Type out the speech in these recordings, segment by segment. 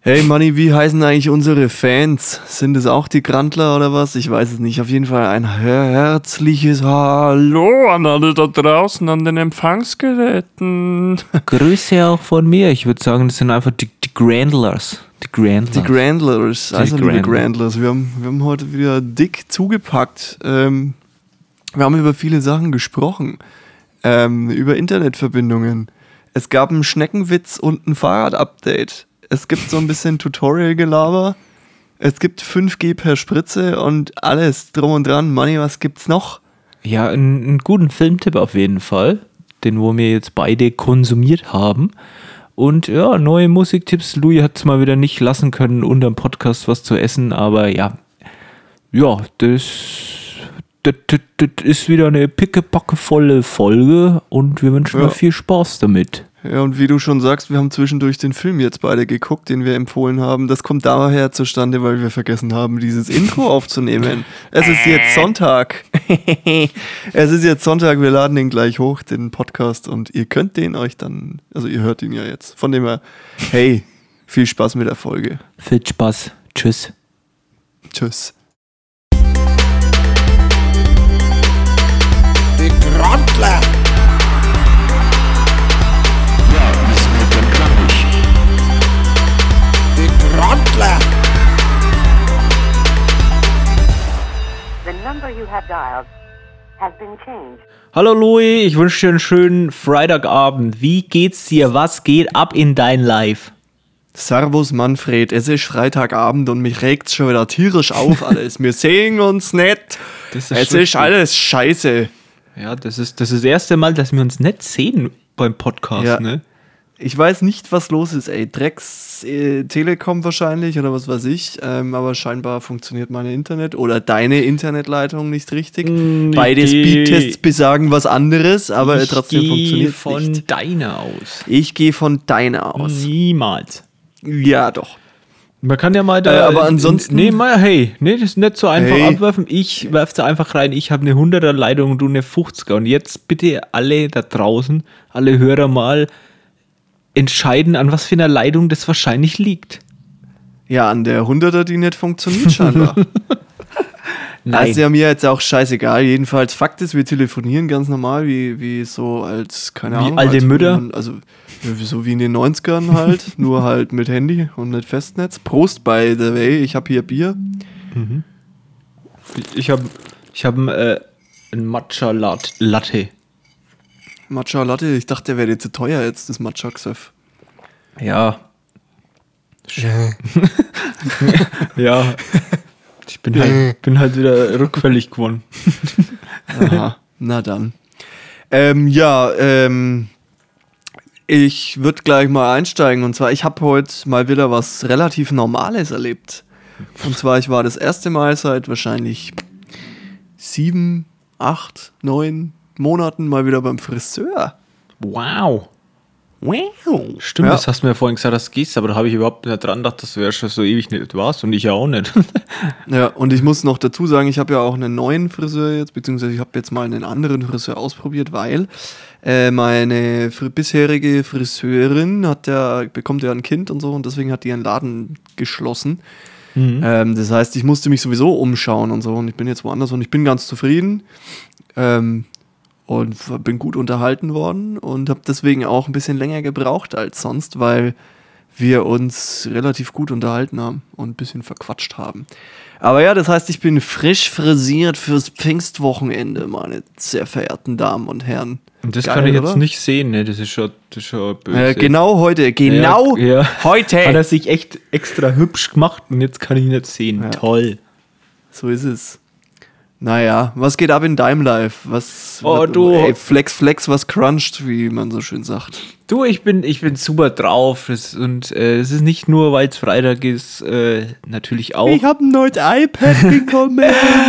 Hey Manni, wie heißen eigentlich unsere Fans? Sind es auch die Grantler oder was? Ich weiß es nicht. Auf jeden Fall ein herzliches Hallo an alle da draußen an den Empfangsgeräten. Grüße auch von mir. Ich würde sagen, das sind einfach die, die Grandlers. Die Grandlers. Die Grandlers, also Die liebe Grandler. Grandlers. Wir haben, wir haben heute wieder dick zugepackt. Ähm, wir haben über viele Sachen gesprochen. Ähm, über Internetverbindungen. Es gab einen Schneckenwitz und ein Fahrrad-Update. Es gibt so ein bisschen Tutorial-Gelaber. Es gibt 5G per Spritze und alles drum und dran. Money, was gibt's noch? Ja, einen, guten Filmtipp auf jeden Fall, den wo wir jetzt beide konsumiert haben. Und ja, neue Musiktipps. Louis hat es mal wieder nicht lassen können, unter dem Podcast was zu essen, aber ja, ja, das, das, das, das ist wieder eine pickepackevolle Folge und wir wünschen Ja. euch viel Spaß damit. Ja, und wie du schon sagst, wir haben zwischendurch den Film jetzt beide geguckt, den wir empfohlen haben. Das kommt daher zustande, weil wir vergessen haben, dieses Intro aufzunehmen. Es ist jetzt Sonntag. es ist jetzt Sonntag, wir laden den gleich hoch, den Podcast, und ihr könnt den euch dann, also ihr hört ihn ja jetzt. Von dem her, hey, viel Spaß mit der Folge. Viel Spaß. Tschüss. Tschüss. Grandler. Ja, das wird dann klappig. Die Grandler. The number you have dialed has been changed. Hallo Louis, ich wünsche dir einen schönen Freitagabend. Wie geht's dir? Was geht ab in dein Life? Servus Manfred, es ist Freitagabend und mich regt's schon wieder tierisch auf alles. Wir sehen uns nicht. Das ist es ist richtig. alles scheiße. Ja, das ist das, ist das erste Mal, dass wir uns nicht sehen beim Podcast, Ja. ne? Ich weiß nicht, was los ist, ey. Drecks äh, Telekom wahrscheinlich oder was weiß ich. Ähm, aber scheinbar funktioniert meine Internet oder deine Internetleitung nicht richtig. Mm, ich Beide Speedtests besagen was anderes, aber ich trotzdem funktioniert von nicht. deiner aus. Ich gehe von deiner aus. Niemals. Ja, doch. Man kann ja mal Äh, da. aber ansonsten- Nee, mal, hey, nee, das ist nicht so einfach Hey. abwerfen. Ich werfe da einfach rein. Ich habe eine 100er Leitung und du eine 50er. Und jetzt bitte alle da draußen, alle Hörer mal entscheiden, an was für einer Leitung das wahrscheinlich liegt. Ja, an der 100er, die nicht funktioniert scheinbar. Das ist ja mir jetzt auch scheißegal. Jedenfalls, Fakt ist, wir telefonieren ganz normal, wie, wie so als, keine Wie Ahnung. alte als Mütter? Also, so wie in den 90ern halt, nur halt mit Handy und nicht Festnetz. Prost, by the way, ich habe hier Bier. Ich habe ich hab, äh, ein Matcha Lat- Latte. Matcha Latte, ich dachte, der wäre dir zu teuer jetzt, das Matcha Xef. Ja. ja. Ich bin halt, bin halt wieder rückfällig geworden. Aha, na dann. Ähm, ja, ähm, ich würde gleich mal einsteigen. Und zwar, ich habe heute mal wieder was relativ Normales erlebt. Und zwar, ich war das erste Mal seit wahrscheinlich sieben, acht, neun Monaten mal wieder beim Friseur. Wow. Wow. Stimmt, Ja. das hast du mir vorhin gesagt, dass du gehst, aber da habe ich überhaupt nicht dran gedacht, dass du ja schon so ewig nicht warst und ich ja auch nicht. Ja, und ich muss noch dazu sagen, ich habe ja auch einen neuen Friseur jetzt, beziehungsweise ich habe jetzt mal einen anderen Friseur ausprobiert, weil äh, meine fr bisherige Friseurin hat ja, bekommt ja ein Kind und so und deswegen hat die ihren Laden geschlossen. Ähm, das heißt, ich musste mich sowieso umschauen und so und ich bin jetzt woanders und ich bin ganz zufrieden ähm, und bin gut unterhalten worden und habe deswegen auch ein bisschen länger gebraucht als sonst, weil wir uns relativ gut unterhalten haben und ein bisschen verquatscht haben. Aber ja, das heißt, ich bin frisch frisiert fürs Pfingstwochenende, meine sehr verehrten Damen und Herren. Und das Geil, kann ich jetzt oder? nicht sehen, ne? Das ist schon, das ist schon böse. Äh, genau heute, genau Ja, ja. heute. Hat er sich echt extra hübsch gemacht und jetzt kann ich ihn nicht sehen. Ja. Toll. So ist es. Naja, was geht ab in deinem Life? Was, Oh, was- du- Ey, Flex, Flex, was cruncht, wie man so schön sagt. Du, ich bin, ich bin super drauf. Und äh, es ist nicht nur, weil es Freitag ist, äh, natürlich auch. habe ein neues iPad bekommen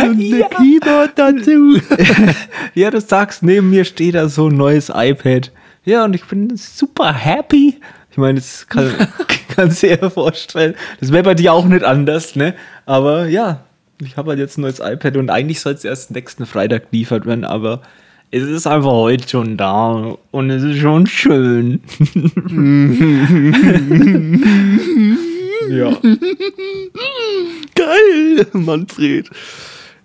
und Ja. Keyboard dazu. Ja, du sagst, neben mir steht da so ein neues iPad. Ja, und ich bin super happy. Ich meine, das kann, kannst du dir ja vorstellen. Das wäre bei dir auch nicht anders, ne? Aber ja, ich habe halt jetzt ein neues iPad und eigentlich soll es erst nächsten Freitag geliefert werden, aber es ist einfach heute schon da und es ist schon schön. Ja. Geil, Manfred.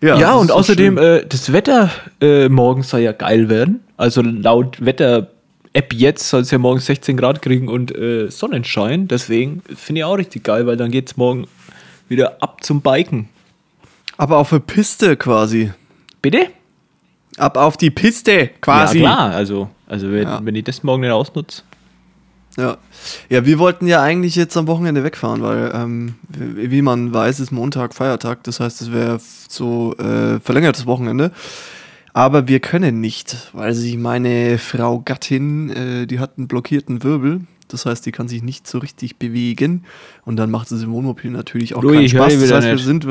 Ja, das und so außerdem, äh, das Wetter äh, morgen soll ja geil werden. Also laut Wetter-App jetzt soll es ja morgen 16 Grad kriegen und äh, Sonnenschein. Deswegen finde ich auch richtig geil, weil dann geht es morgen wieder ab zum Biken. Aber auf der Piste quasi. Bitte? Ab auf die Piste quasi. Ja, klar. Also, also wenn, Ja. wenn ich das morgen nicht ausnutze. Ja. ja, wir wollten ja eigentlich jetzt am Wochenende wegfahren, weil, ähm, wie man weiß, ist Montag Feiertag. Das heißt, es wäre so äh, verlängertes Wochenende. Aber wir können nicht, weil sich meine Frau Gattin, äh, die hat einen blockierten Wirbel. Das heißt, die kann sich nicht so richtig bewegen. Und dann macht es im Wohnmobil natürlich auch Louis, keinen Spaß. Das heißt, wir nicht. sind...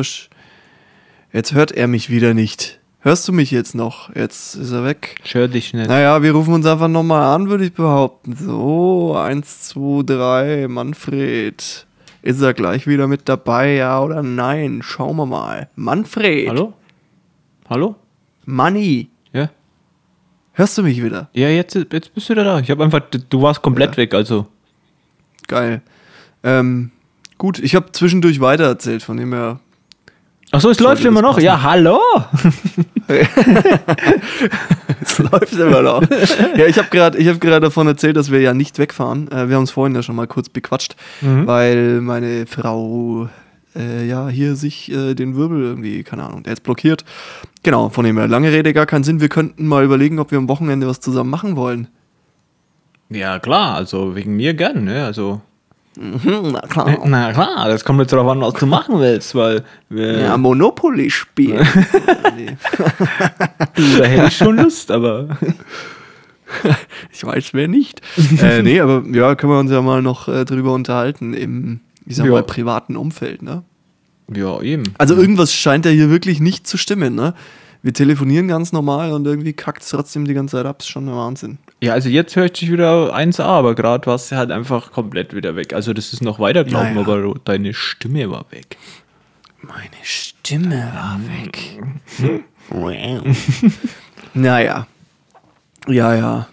Jetzt hört er mich wieder nicht. Hörst du mich jetzt noch? Jetzt ist er weg. Ich höre dich nicht. Naja, wir rufen uns einfach nochmal an, würde ich behaupten. So, eins, zwei, drei, Manfred. Ist er gleich wieder mit dabei, ja oder nein? Schauen wir mal. Manfred. Hallo? Hallo? Manni. Ja. Hörst du mich wieder? Ja, jetzt, jetzt bist du wieder da. Ich habe einfach, du warst komplett Ja. weg, also. Geil. Ähm, gut, ich habe zwischendurch weitererzählt, von dem her. Achso, es läuft immer noch. passen? Ja, hallo? Es läuft immer noch. ja, ich habe gerade hab grad davon erzählt, dass wir ja nicht wegfahren. Äh, wir haben es vorhin ja schon mal kurz bequatscht, weil meine Frau äh, ja hier sich äh, den Wirbel irgendwie, keine Ahnung, der ist blockiert. Genau, von dem her lange Rede, gar keinen Sinn. Wir könnten mal überlegen, ob wir am Wochenende was zusammen machen wollen. Ja, klar, also wegen mir gern, ne? Also. Na klar. Na klar, das kommt jetzt darauf an, was du machen willst, weil wir, Ja, Monopoly spielen. du, da hätte ich schon Lust, aber. ich weiß, wer nicht. äh, nee, aber ja, können wir uns ja mal noch äh, drüber unterhalten im, ich sag Ja. mal, privaten Umfeld, ne? Ja, eben. Also irgendwas scheint ja hier wirklich nicht zu stimmen, ne? Wir telefonieren ganz normal und irgendwie kackt es trotzdem die ganze Zeit ab. Ist schon der Wahnsinn. Ja, also jetzt höre ich dich wieder 1A, aber gerade warst du halt einfach komplett wieder weg. Also das ist noch weitergelaufen, Ja, ja. aber deine Stimme war weg. Meine Stimme war weg. naja. Ja, ja.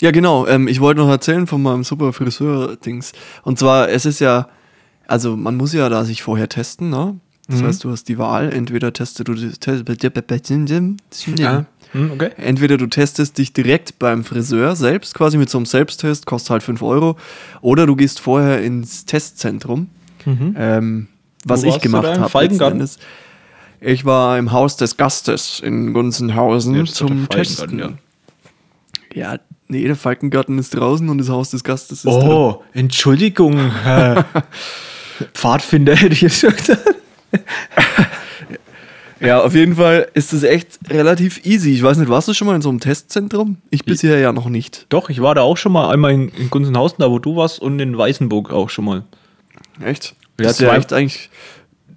Ja, genau. Ähm, ich wollte noch erzählen von meinem super Friseur-Dings. Und zwar, es ist ja, also man muss ja da sich vorher testen, ne? Das heißt, du hast die Wahl, entweder testest du Ja. Hm, okay. Entweder du testest dich direkt beim Friseur selbst, quasi mit so einem Selbsttest, kostet halt 5 Euro, oder du gehst vorher ins Testzentrum, ähm, was ich gemacht habe. Ich war im Haus des Gastes in Gunzenhausen Ja, zum Testen. Ja. nee, der Falkengarten ist draußen und das Haus des Gastes ist drin. Oh, Entschuldigung, Herr Pfadfinder hätte ich jetzt schon gesagt. Ja, auf jeden Fall ist es echt relativ easy. Ich weiß nicht, warst du schon mal in so einem Testzentrum? Ich bisher ja noch nicht. Doch, ich war da auch schon mal einmal in, in Gunzenhausen, da wo du warst, und in Weißenburg auch schon mal. Echt? Ja, Das ja echt eigentlich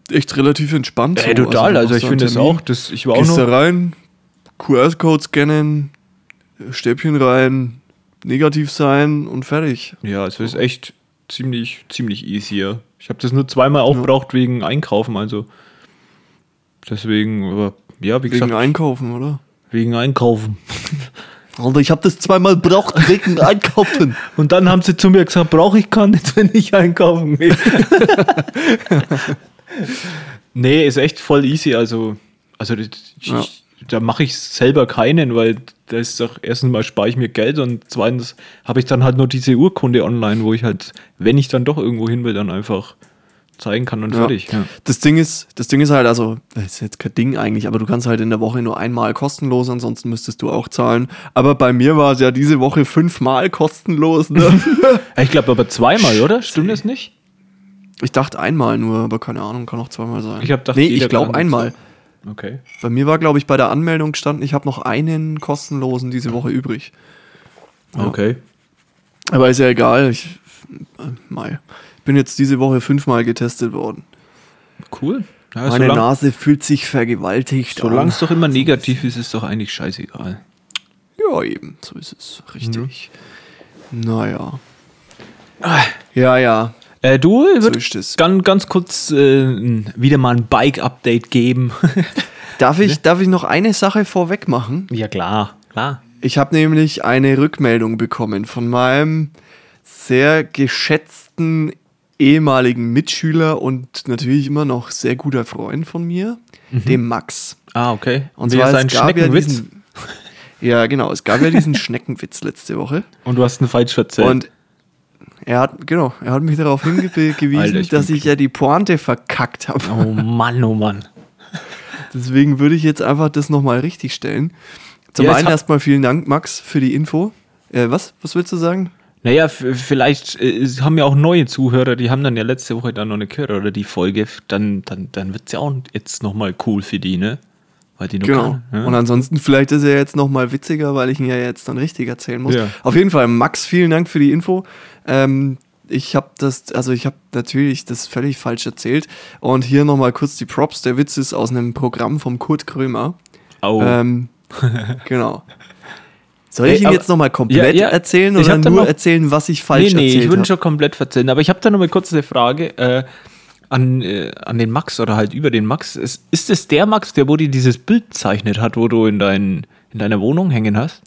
echt relativ entspannt. Ey, total, du also, machst ich finde das auch, das, ich war auch Gehst noch, da rein, QR-Code scannen, Stäbchen rein, negativ sein und fertig. ja, es ist echt ziemlich, ziemlich easy, ja. Ich habe das nur zweimal auch braucht wegen Einkaufen, also deswegen, aber ja, wie Wegen gesagt, Einkaufen, oder? wegen Einkaufen. Alter, ich habe das zweimal braucht wegen Einkaufen. Und dann haben sie zu mir gesagt, brauche ich gar nicht, wenn ich einkaufen gehe. nee, ist echt voll easy. Also, also ich, Ja. Da mache ich selber keinen, weil das ist doch erstens mal spare ich mir Geld und zweitens habe ich dann halt nur diese Urkunde online, wo ich halt, wenn ich dann doch irgendwo hin will, dann einfach zeigen kann und Ja. fertig. Ja. Das Ding ist, das Ding ist halt, also, das ist jetzt kein Ding eigentlich, aber du kannst halt in der Woche nur einmal kostenlos, ansonsten müsstest du auch zahlen. Aber bei mir war es ja diese Woche fünfmal kostenlos. Ne? Ich glaube aber zweimal, oder? Stimmt das nicht? ich dachte einmal nur, aber keine Ahnung, kann auch zweimal sein. Ich hab gedacht, nee, ich glaube einmal. Okay. Bei mir war, glaube ich, bei der Anmeldung gestanden, ich habe noch einen kostenlosen diese Woche übrig. Okay. Aber ist ja egal, ich äh, bin jetzt diese Woche fünfmal getestet worden. Cool. Ja, Meine solang- Nase fühlt sich vergewaltigt Solange an. es doch immer negativ ist, ist doch eigentlich scheißegal. Ja, eben, so ist es. Richtig. Naja. Ja, ja. Äh, du, So ist ganz, ganz kurz äh, wieder mal ein Bike-Update geben. Darf ich, darf ich noch eine Sache vorweg machen? ja, klar, klar. Ich habe nämlich eine Rückmeldung bekommen von meinem sehr geschätzten ehemaligen Mitschüler und natürlich immer noch sehr guter Freund von mir, dem Max. Ah, okay. Und Wie zwar, ist es ein gab ja Schneckenwitz? diesen, ja, genau, es gab ja diesen Schneckenwitz letzte Woche. Und du hast einen falsch erzählt. Und er hat, genau, er hat mich darauf hingewiesen, Alter, ich bin dass ich ja die Pointe verkackt habe. oh Mann, oh Mann. Deswegen würde ich jetzt einfach das nochmal richtig stellen. Zum Ja, einen erstmal vielen Dank, Max, für die Info. Äh, was? Was willst du sagen? Naja, vielleicht äh, haben ja auch neue Zuhörer, die haben dann ja letzte Woche dann noch nicht gehört oder die Folge, dann, dann, dann wird es ja auch jetzt nochmal cool für die, ne? Weil die noch Genau. kann, ne? Und ansonsten, vielleicht ist er jetzt nochmal witziger, weil ich ihn ja jetzt dann richtig erzählen muss. Ja. Auf jeden Fall, Max, vielen Dank für die Info. Ähm, ich habe das, also ich habe natürlich das völlig falsch erzählt. Und hier nochmal kurz die Props. Der Witz ist aus einem Programm vom Kurt Krömer. Au. Ähm, genau. Soll ich ihn aber- jetzt nochmal komplett Ja, ja. erzählen Ich oder hab nur noch- erzählen, was ich nee, falsch nee, ich erzählt würde habe? schon komplett verzählen. Aber ich habe da noch mal kurz eine Frage äh, an, äh, an den Max oder halt über den Max. Ist, ist es der Max, der wo dir dieses Bild zeichnet hat, wo du in, dein, in deiner Wohnung hängen hast?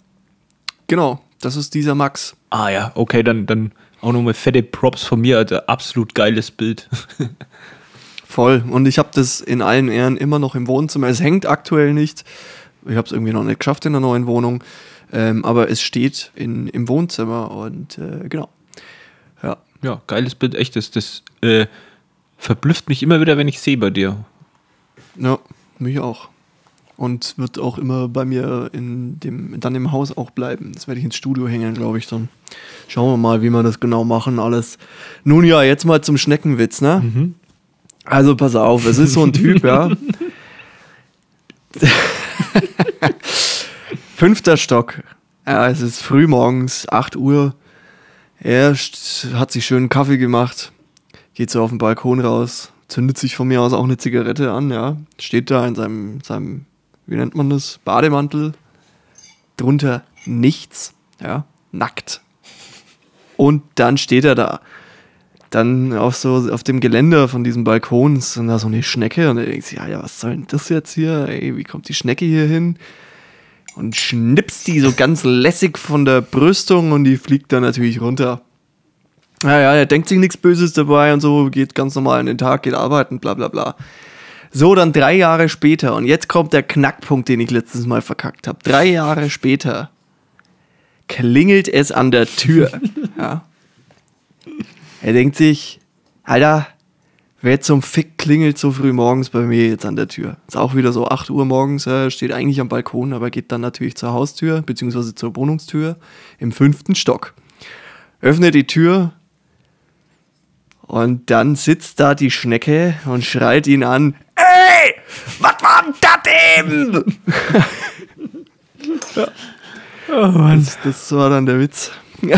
Genau, das ist dieser Max. Ah ja, okay, dann, dann auch nochmal fette Props von mir, Alter. Absolut geiles Bild. Voll. Und ich habe das in allen Ehren immer noch im Wohnzimmer. Es hängt aktuell nicht. Ich habe es irgendwie noch nicht geschafft in der neuen Wohnung. Ähm, aber es steht in, im Wohnzimmer und äh, genau. Ja. Ja, geiles Bild, echt. Das, das äh, verblüfft mich immer wieder, wenn ich sehe bei dir. Ja, mich auch. Und wird auch immer bei mir in dem, dann im Haus auch bleiben. Das werde ich ins Studio hängen, glaube ich, dann. Schauen wir mal, wie wir das genau machen, alles. Nun ja, jetzt mal zum Schneckenwitz, ne? Also pass auf, es ist so ein Typ, ja. Fünfter Stock. Ja, es ist früh morgens, 8 Uhr. Er hat sich schön Kaffee gemacht, geht so auf den Balkon raus, zündet sich von mir aus auch eine Zigarette an, ja. Steht da in seinem, seinem wie nennt man das, Bademantel. Drunter nichts, ja, nackt. Und dann steht er da. Dann auf so auf dem Geländer von diesem Balkon ist da so eine Schnecke und er denkt sich, ja, ja, was soll denn das jetzt hier? Ey, wie kommt die Schnecke hier hin? Und schnippst die so ganz lässig von der Brüstung und die fliegt dann natürlich runter. Naja, er denkt sich nichts Böses dabei und so, geht ganz normal an den Tag, geht arbeiten, bla bla bla. So, dann drei Jahre später, und jetzt kommt der Knackpunkt, den ich letztes Mal verkackt habe. Drei Jahre später klingelt es an der Tür. ja. Er denkt sich, Alter, wer zum Fick klingelt so früh morgens bei mir jetzt an der Tür? Ist auch wieder so 8 Uhr morgens, äh, steht eigentlich am Balkon, aber geht dann natürlich zur Haustür, beziehungsweise zur Wohnungstür im fünften Stock. Öffnet die Tür und dann sitzt da die Schnecke und schreit ihn an, Ey, was war denn das eben? das, das war dann der Witz.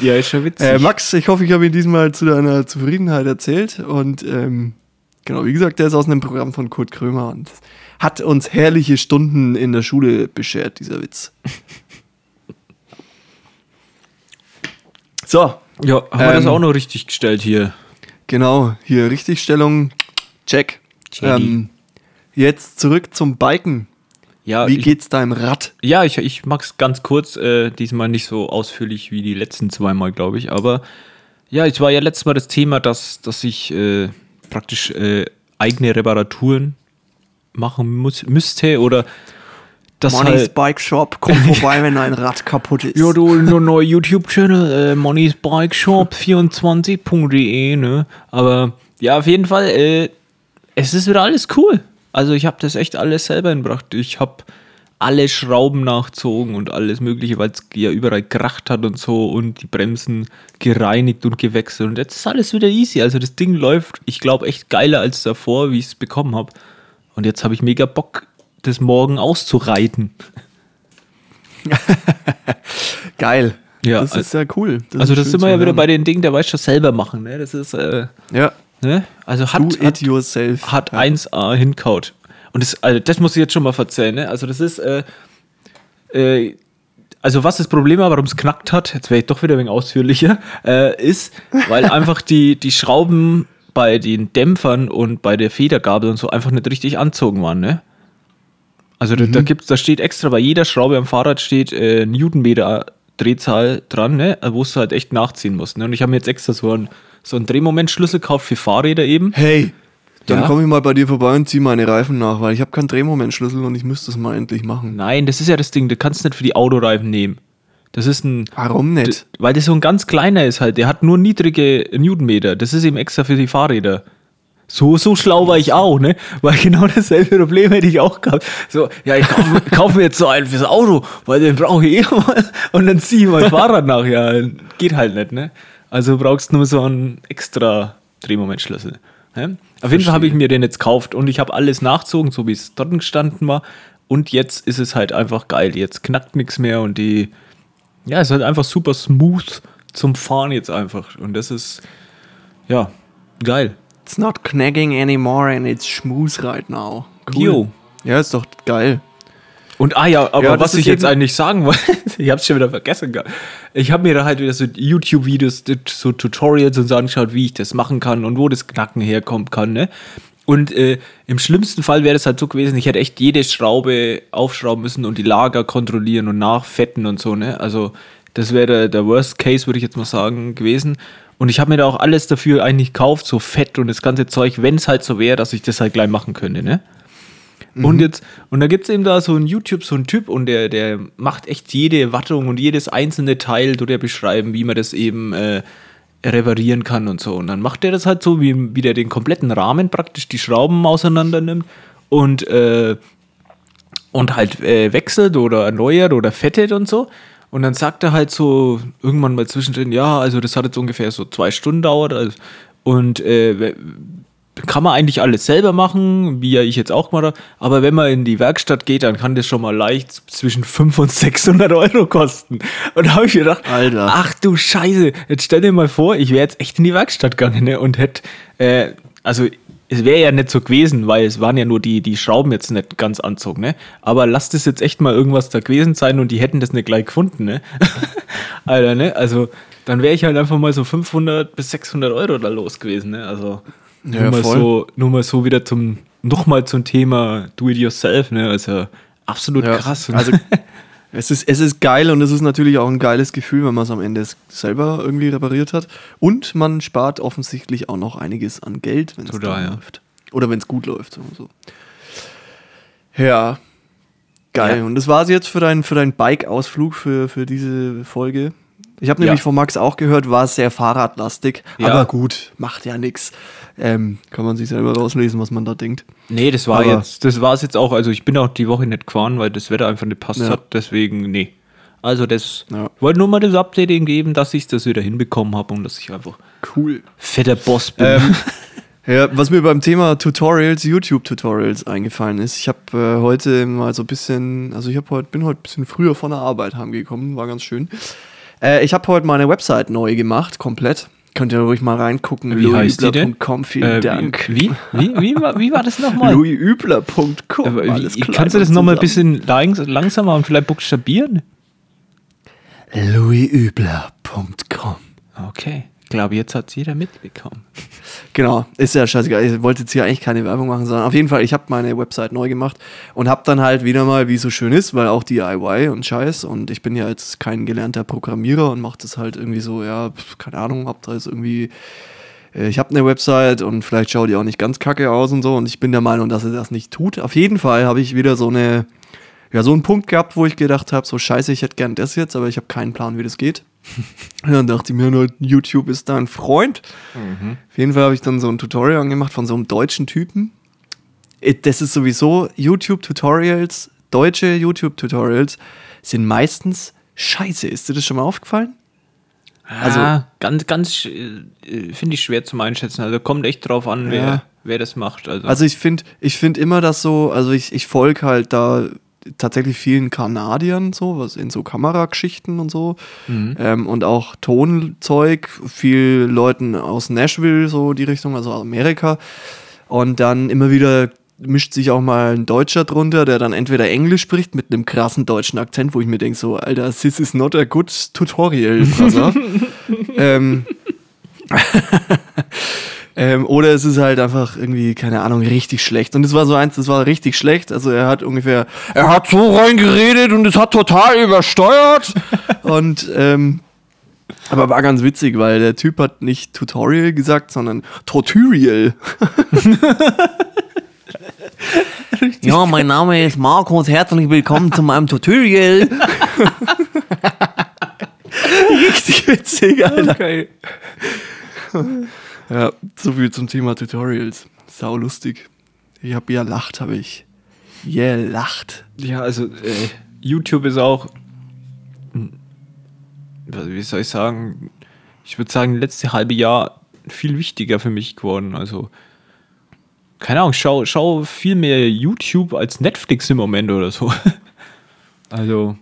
Ja, ist schon witzig. Äh, Max, ich hoffe, ich habe ihn diesmal zu deiner Zufriedenheit erzählt. Und ähm, genau, wie gesagt, der ist aus einem Programm von Kurt Krömer und hat uns herrliche Stunden in der Schule beschert, dieser Witz. So, ja, haben wir das ähm, auch noch richtig gestellt hier? genau, hier Richtigstellung, check. Ähm, jetzt zurück zum Biken. Ja, Wie ich, geht's deinem Rad? Ja, ich, ich mag's ganz kurz, äh, diesmal nicht so ausführlich wie die letzten zweimal, glaube ich. Aber ja, es war ja letztes Mal das Thema, dass, dass ich äh, praktisch äh, eigene Reparaturen machen muss, müsste oder das Money's halt. Bike Shop, komm vorbei, wenn dein Rad kaputt ist. Ja, du, nur neuer YouTube-Channel, äh, Money's Bike Shop 24.de, ne? Aber ja, auf jeden Fall, äh, es ist wieder alles cool. Also ich habe das echt alles selber hinbracht. Ich habe alle Schrauben nachzogen und alles mögliche, weil es ja überall kracht hat und so und die Bremsen gereinigt und gewechselt. Und jetzt ist alles wieder easy. Also das Ding läuft, ich glaube, echt geiler als davor, wie ich es bekommen habe. Und jetzt habe ich mega Bock, das morgen auszureiten. Geil. Ja, das ist ja cool. Das also das sind wir ja wieder bei den Dingen, der weiß schon selber machen. Ne? Das ist, äh, Ja, ne? Also do hat, it hat, yourself. hat ja. 1A hinkaut. Und das, also das muss ich jetzt schon mal verzeihen. Ne? Also das ist, äh, äh, also was das Problem war, warum es knackt hat, jetzt wäre ich doch wieder ein wenig ausführlicher, äh, ist, weil einfach die, die Schrauben bei den Dämpfern und bei der Federgabel und so einfach nicht richtig anzogen waren. Ne? Also da, da gibt's, da steht extra bei jeder Schraube am Fahrrad steht äh, Newtonmeter Drehzahl dran, ne, wo du halt echt nachziehen musst. Ne? Und ich habe mir jetzt extra so einen, so einen Drehmomentschlüssel kauft für Fahrräder eben. Hey, dann Ja? komme ich mal bei dir vorbei und ziehe meine Reifen nach, weil ich habe keinen Drehmomentschlüssel und ich müsste es mal endlich machen. Nein, das ist ja das Ding, du kannst nicht für die Autoreifen nehmen. Das ist ein. Warum nicht? Weil das so ein ganz kleiner ist halt. Der hat nur niedrige Newtonmeter. Das ist eben extra für die Fahrräder. So, so schlau war ich auch, ne? Weil genau dasselbe Problem hätte ich auch gehabt. So, ja, ich kaufe kauf mir jetzt so einen fürs Auto, weil den brauche ich eh mal. Und dann ziehe ich mein Fahrrad nach. Ja, geht halt nicht, ne? Also brauchst du nur so einen extra Drehmomentschlüssel. Ne? Auf jeden Fall habe ich mir den jetzt gekauft und ich habe alles nachgezogen, so wie es dort gestanden war. Und jetzt ist es halt einfach geil. Jetzt knackt nichts mehr und die, ja, es ist halt einfach super smooth zum Fahren jetzt einfach. Und das ist, ja, geil. It's not knagging anymore and it's schmooth right now. Jo. Ja, ist doch geil. Und ah ja, aber Ja, was ich jetzt eigentlich sagen wollte, ich habe es schon wieder vergessen gehabt. Ich habe mir da halt wieder so YouTube-Videos, so Tutorials und so angeschaut, wie ich das machen kann und wo das Knacken herkommen kann, ne? Und äh, im schlimmsten Fall wäre das halt so gewesen, ich hätte echt jede Schraube aufschrauben müssen und die Lager kontrollieren und nachfetten und so, ne? Also das wäre der, Worst Case, würde ich jetzt mal sagen, gewesen. Und ich habe mir da auch alles dafür eigentlich gekauft, so Fett und das ganze Zeug, wenn es halt so wäre, dass ich das halt gleich machen könnte, ne? Und jetzt, und da gibt es eben da so ein YouTube, so ein Typ, und der, der macht echt jede Wattung und jedes einzelne Teil, tut er beschreiben, wie man das eben äh, reparieren kann und so. Und dann macht er das halt so, wie, wie der den kompletten Rahmen praktisch die Schrauben auseinander nimmt und, äh, und halt äh, wechselt oder erneuert oder fettet und so. Und dann sagt er halt so irgendwann mal zwischendrin, ja, also das hat jetzt ungefähr so zwei Stunden dauert. Also, und äh, kann man eigentlich alles selber machen, wie ja ich jetzt auch gemacht habe. Aber wenn man in die Werkstatt geht, dann kann das schon mal leicht zwischen 500 und 600 Euro kosten. Und da habe ich mir gedacht, Alter. ach du Scheiße, jetzt stell dir mal vor, ich wäre jetzt echt in die Werkstatt gegangen ne, und hätte, äh, also es wäre ja nicht so gewesen, weil es waren ja nur die, die Schrauben jetzt nicht ganz anzogen, ne? Aber lasst es jetzt echt mal irgendwas da gewesen sein und die hätten das nicht gleich gefunden, ne? Alter, ne? Also dann wäre ich halt einfach mal so 500 bis 600 Euro da los gewesen, ne? Also Ja, nur, mal voll. so, nur mal so wieder zum, nochmal zum Thema Do-it-yourself, ne? Also absolut Ja, krass. Also es ist, es ist geil und es ist natürlich auch ein geiles Gefühl, wenn man es am Ende selber irgendwie repariert hat. Und man spart offensichtlich auch noch einiges an Geld, wenn es ja. läuft. Oder wenn es gut läuft. So. so. Ja, geil. Ja. Und das war es jetzt für deinen für dein Bike-Ausflug für, für diese Folge. Ich habe nämlich Ja. von Max auch gehört, war sehr fahrradlastig. Ja. Aber gut, macht ja nichts. Ähm, kann man sich selber rauslesen, was man da denkt. Nee, das war Aber- jetzt, das war es jetzt auch. Also ich bin auch die Woche nicht gefahren, weil das Wetter einfach nicht passt Ja. hat. Deswegen, nee. Also das Ja. ich wollte nur mal das Update eben geben, dass ich das wieder hinbekommen habe und dass ich einfach Cool. fetter Boss bin. Ähm, ja, was mir beim Thema Tutorials, YouTube-Tutorials eingefallen ist, ich habe äh, heute mal so ein bisschen, also ich hab heute, bin heute ein bisschen früher von der Arbeit heimgekommen, war ganz schön. Äh, ich habe heute meine Website neu gemacht, komplett. Könnt ihr ruhig mal reingucken. Wie heißt die denn? louisübler.com, vielen Äh, Dank. Wie, wie, wie, war- wie war das nochmal? louisübler.com. Klein kannst du das nochmal ein bisschen langs langsamer und vielleicht buchstabieren? louisübler.com. Okay. Ich glaube, jetzt hat es jeder mitbekommen. Genau, ist ja scheißegal. Ich wollte jetzt hier eigentlich keine Werbung machen, sondern auf jeden Fall, ich habe meine Website neu gemacht und habe dann halt wieder mal, wie es so schön ist, weil auch DIY und Scheiß und ich bin ja jetzt kein gelernter Programmierer und mache das halt irgendwie so, ja, keine Ahnung, hab da jetzt irgendwie, äh, ich habe eine Website und vielleicht schaut die auch nicht ganz kacke aus und so und ich bin der Meinung, dass er das nicht tut. Auf jeden Fall habe ich wieder so eine, ja, so einen Punkt gehabt, wo ich gedacht habe, so scheiße, ich hätte gern das jetzt, aber ich habe keinen Plan, wie das geht. Ja, dann dachte ich mir nur, YouTube ist da ein Freund. Auf jeden Fall habe ich dann so ein Tutorial angemacht von so einem deutschen Typen. Äh, Das ist sowieso YouTube-Tutorials, deutsche YouTube-Tutorials sind meistens scheiße. Ist dir das schon mal aufgefallen? Also, ganz, ganz, äh, finde ich schwer zum Einschätzen. Also kommt echt drauf an, wer, Ja. wer das macht. Also, Also ich finde ich find immer das so, also ich, ich folge halt da tatsächlich vielen Kanadiern so, was in so Kamerageschichten und so. Ähm, und auch Tonzeug, viel Leuten aus Nashville, so die Richtung, also Amerika. Und dann immer wieder mischt sich auch mal ein Deutscher drunter, der dann entweder Englisch spricht mit einem krassen deutschen Akzent, wo ich mir denke so, Alter, this is not a good tutorial, brother. ähm, ähm, oder es ist halt einfach irgendwie, keine Ahnung, richtig schlecht. Und das war so eins, das war richtig schlecht. Also er hat ungefähr, er hat so reingeredet und es hat total übersteuert. und ähm, Aber war ganz witzig, weil der Typ hat nicht Tutorial gesagt, sondern Torturial. ja, mein Name ist Markus, herzlich willkommen zu meinem Tutorial. Richtig witzig, Alter. Okay. Ja, so viel zum Thema Tutorials. Sau lustig. Ich hab ja lacht, habe ich. Yeah, lacht. Ja, also äh, YouTube ist auch, hm, wie soll ich sagen, ich würde sagen, letzte halbe Jahr viel wichtiger für mich geworden. Also, keine Ahnung, schau, schau viel mehr YouTube als Netflix im Moment oder so. Also,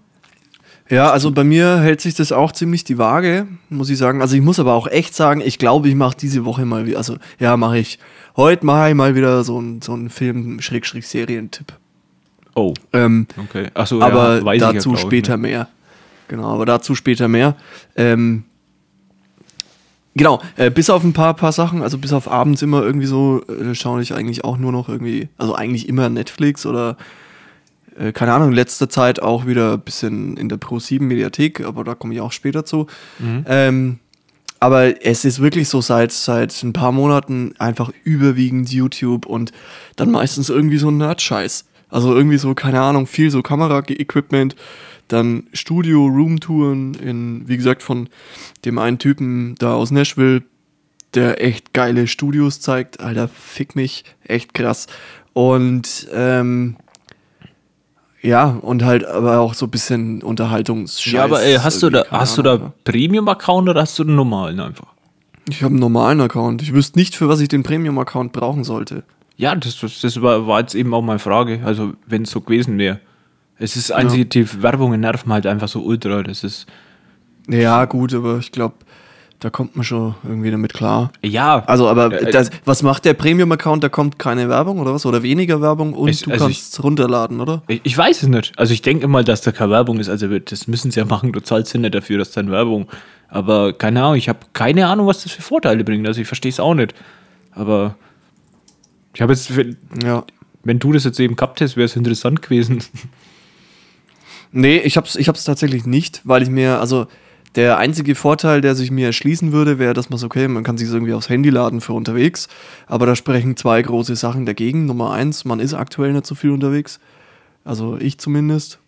Ja, also bei mir hält sich das auch ziemlich die Waage, muss ich sagen. Also ich muss aber auch echt sagen, ich glaube, ich mache diese Woche mal wieder, also ja, mache ich. Heute mache ich mal wieder so einen so einen Film-Serientipp. oh, Ähm, okay. Achso, aber ja, ich ja, dazu glaub ich, später ne? mehr. Genau, aber dazu später mehr. Ähm, genau, äh, bis auf ein paar, paar Sachen, also bis auf abends immer irgendwie so, äh, schaue ich eigentlich auch nur noch irgendwie, also eigentlich immer Netflix oder äh, keine Ahnung, in letzter Zeit auch wieder ein bisschen in der Pro 7 Mediathek, aber da komme ich auch später zu. Mhm. Ähm, aber es ist wirklich so seit, seit ein paar Monaten einfach überwiegend YouTube und dann meistens irgendwie so ein Nerd-Scheiß. Also irgendwie so, keine Ahnung, viel so Kamera-Equipment, dann Studio-Room-Touren in, wie gesagt, von dem einen Typen da aus Nashville, der echt geile Studios zeigt. Alter, fick mich, echt krass. Und ähm, ja, und halt aber auch so ein bisschen Unterhaltungsscheiß. Ja, aber ey, hast du da, hast du Ahnung, da Premium-Account oder hast du den normalen einfach? Ich habe einen normalen Account. Ich wüsste nicht, für was ich den Premium-Account brauchen sollte. Ja, das, das, das war, war jetzt eben auch meine Frage. Also, wenn es so gewesen wäre. Es ist einzige, die Werbungen nerven halt einfach so ultra. Das ist. Ja, gut, aber ich glaube, da kommt man schon irgendwie damit klar. Ja, Also, aber Äh, das, was macht der Premium-Account? Da kommt keine Werbung oder was? Oder weniger Werbung und Es- du also kannst es runterladen, oder? Ich, ich weiß es nicht. Also ich denke mal, dass da keine Werbung ist. Also das müssen sie ja machen. Du zahlst ja nicht dafür, dass dann Werbung. Aber keine Ahnung, ich habe keine Ahnung, was das für Vorteile bringt. Also ich verstehe es auch nicht. Aber ich habe jetzt, wenn, Ja. wenn du das jetzt eben gehabt hättest, wäre es interessant gewesen. Nee, ich hab's, ich hab's tatsächlich nicht, weil ich mir, also der einzige Vorteil, der sich mir erschließen würde, wäre, dass man so, okay, man kann sich irgendwie aufs Handy laden für unterwegs, aber da sprechen zwei große Sachen dagegen. Nummer eins, man ist aktuell nicht so viel unterwegs, also ich zumindest.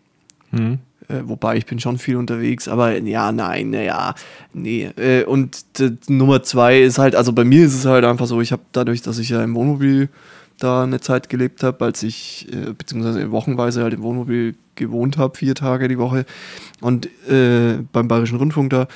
Mhm. Äh, wobei ich bin schon viel unterwegs, aber ja, nein, naja, nee. Äh, und Nummer zwei ist halt, also bei mir ist es halt einfach so, ich habe dadurch, dass ich ja im Wohnmobil da eine Zeit gelebt habe, als ich, äh, beziehungsweise wochenweise halt im Wohnmobil gewohnt habe, vier Tage die Woche und äh, beim Bayerischen Rundfunk da.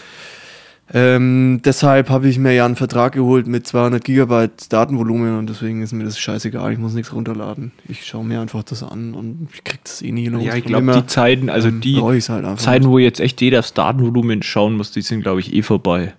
Ähm, deshalb habe ich mir ja einen Vertrag geholt mit 200 Gigabyte Datenvolumen und deswegen ist mir das scheißegal, ich muss nichts runterladen. Ich schaue mir einfach das an und ich krieg das eh nie los. Ja, ich glaube, die Zeiten, also ähm, die halt Zeiten, wo jetzt echt jeder aufs Datenvolumen schauen muss, die sind, glaube ich, eh vorbei.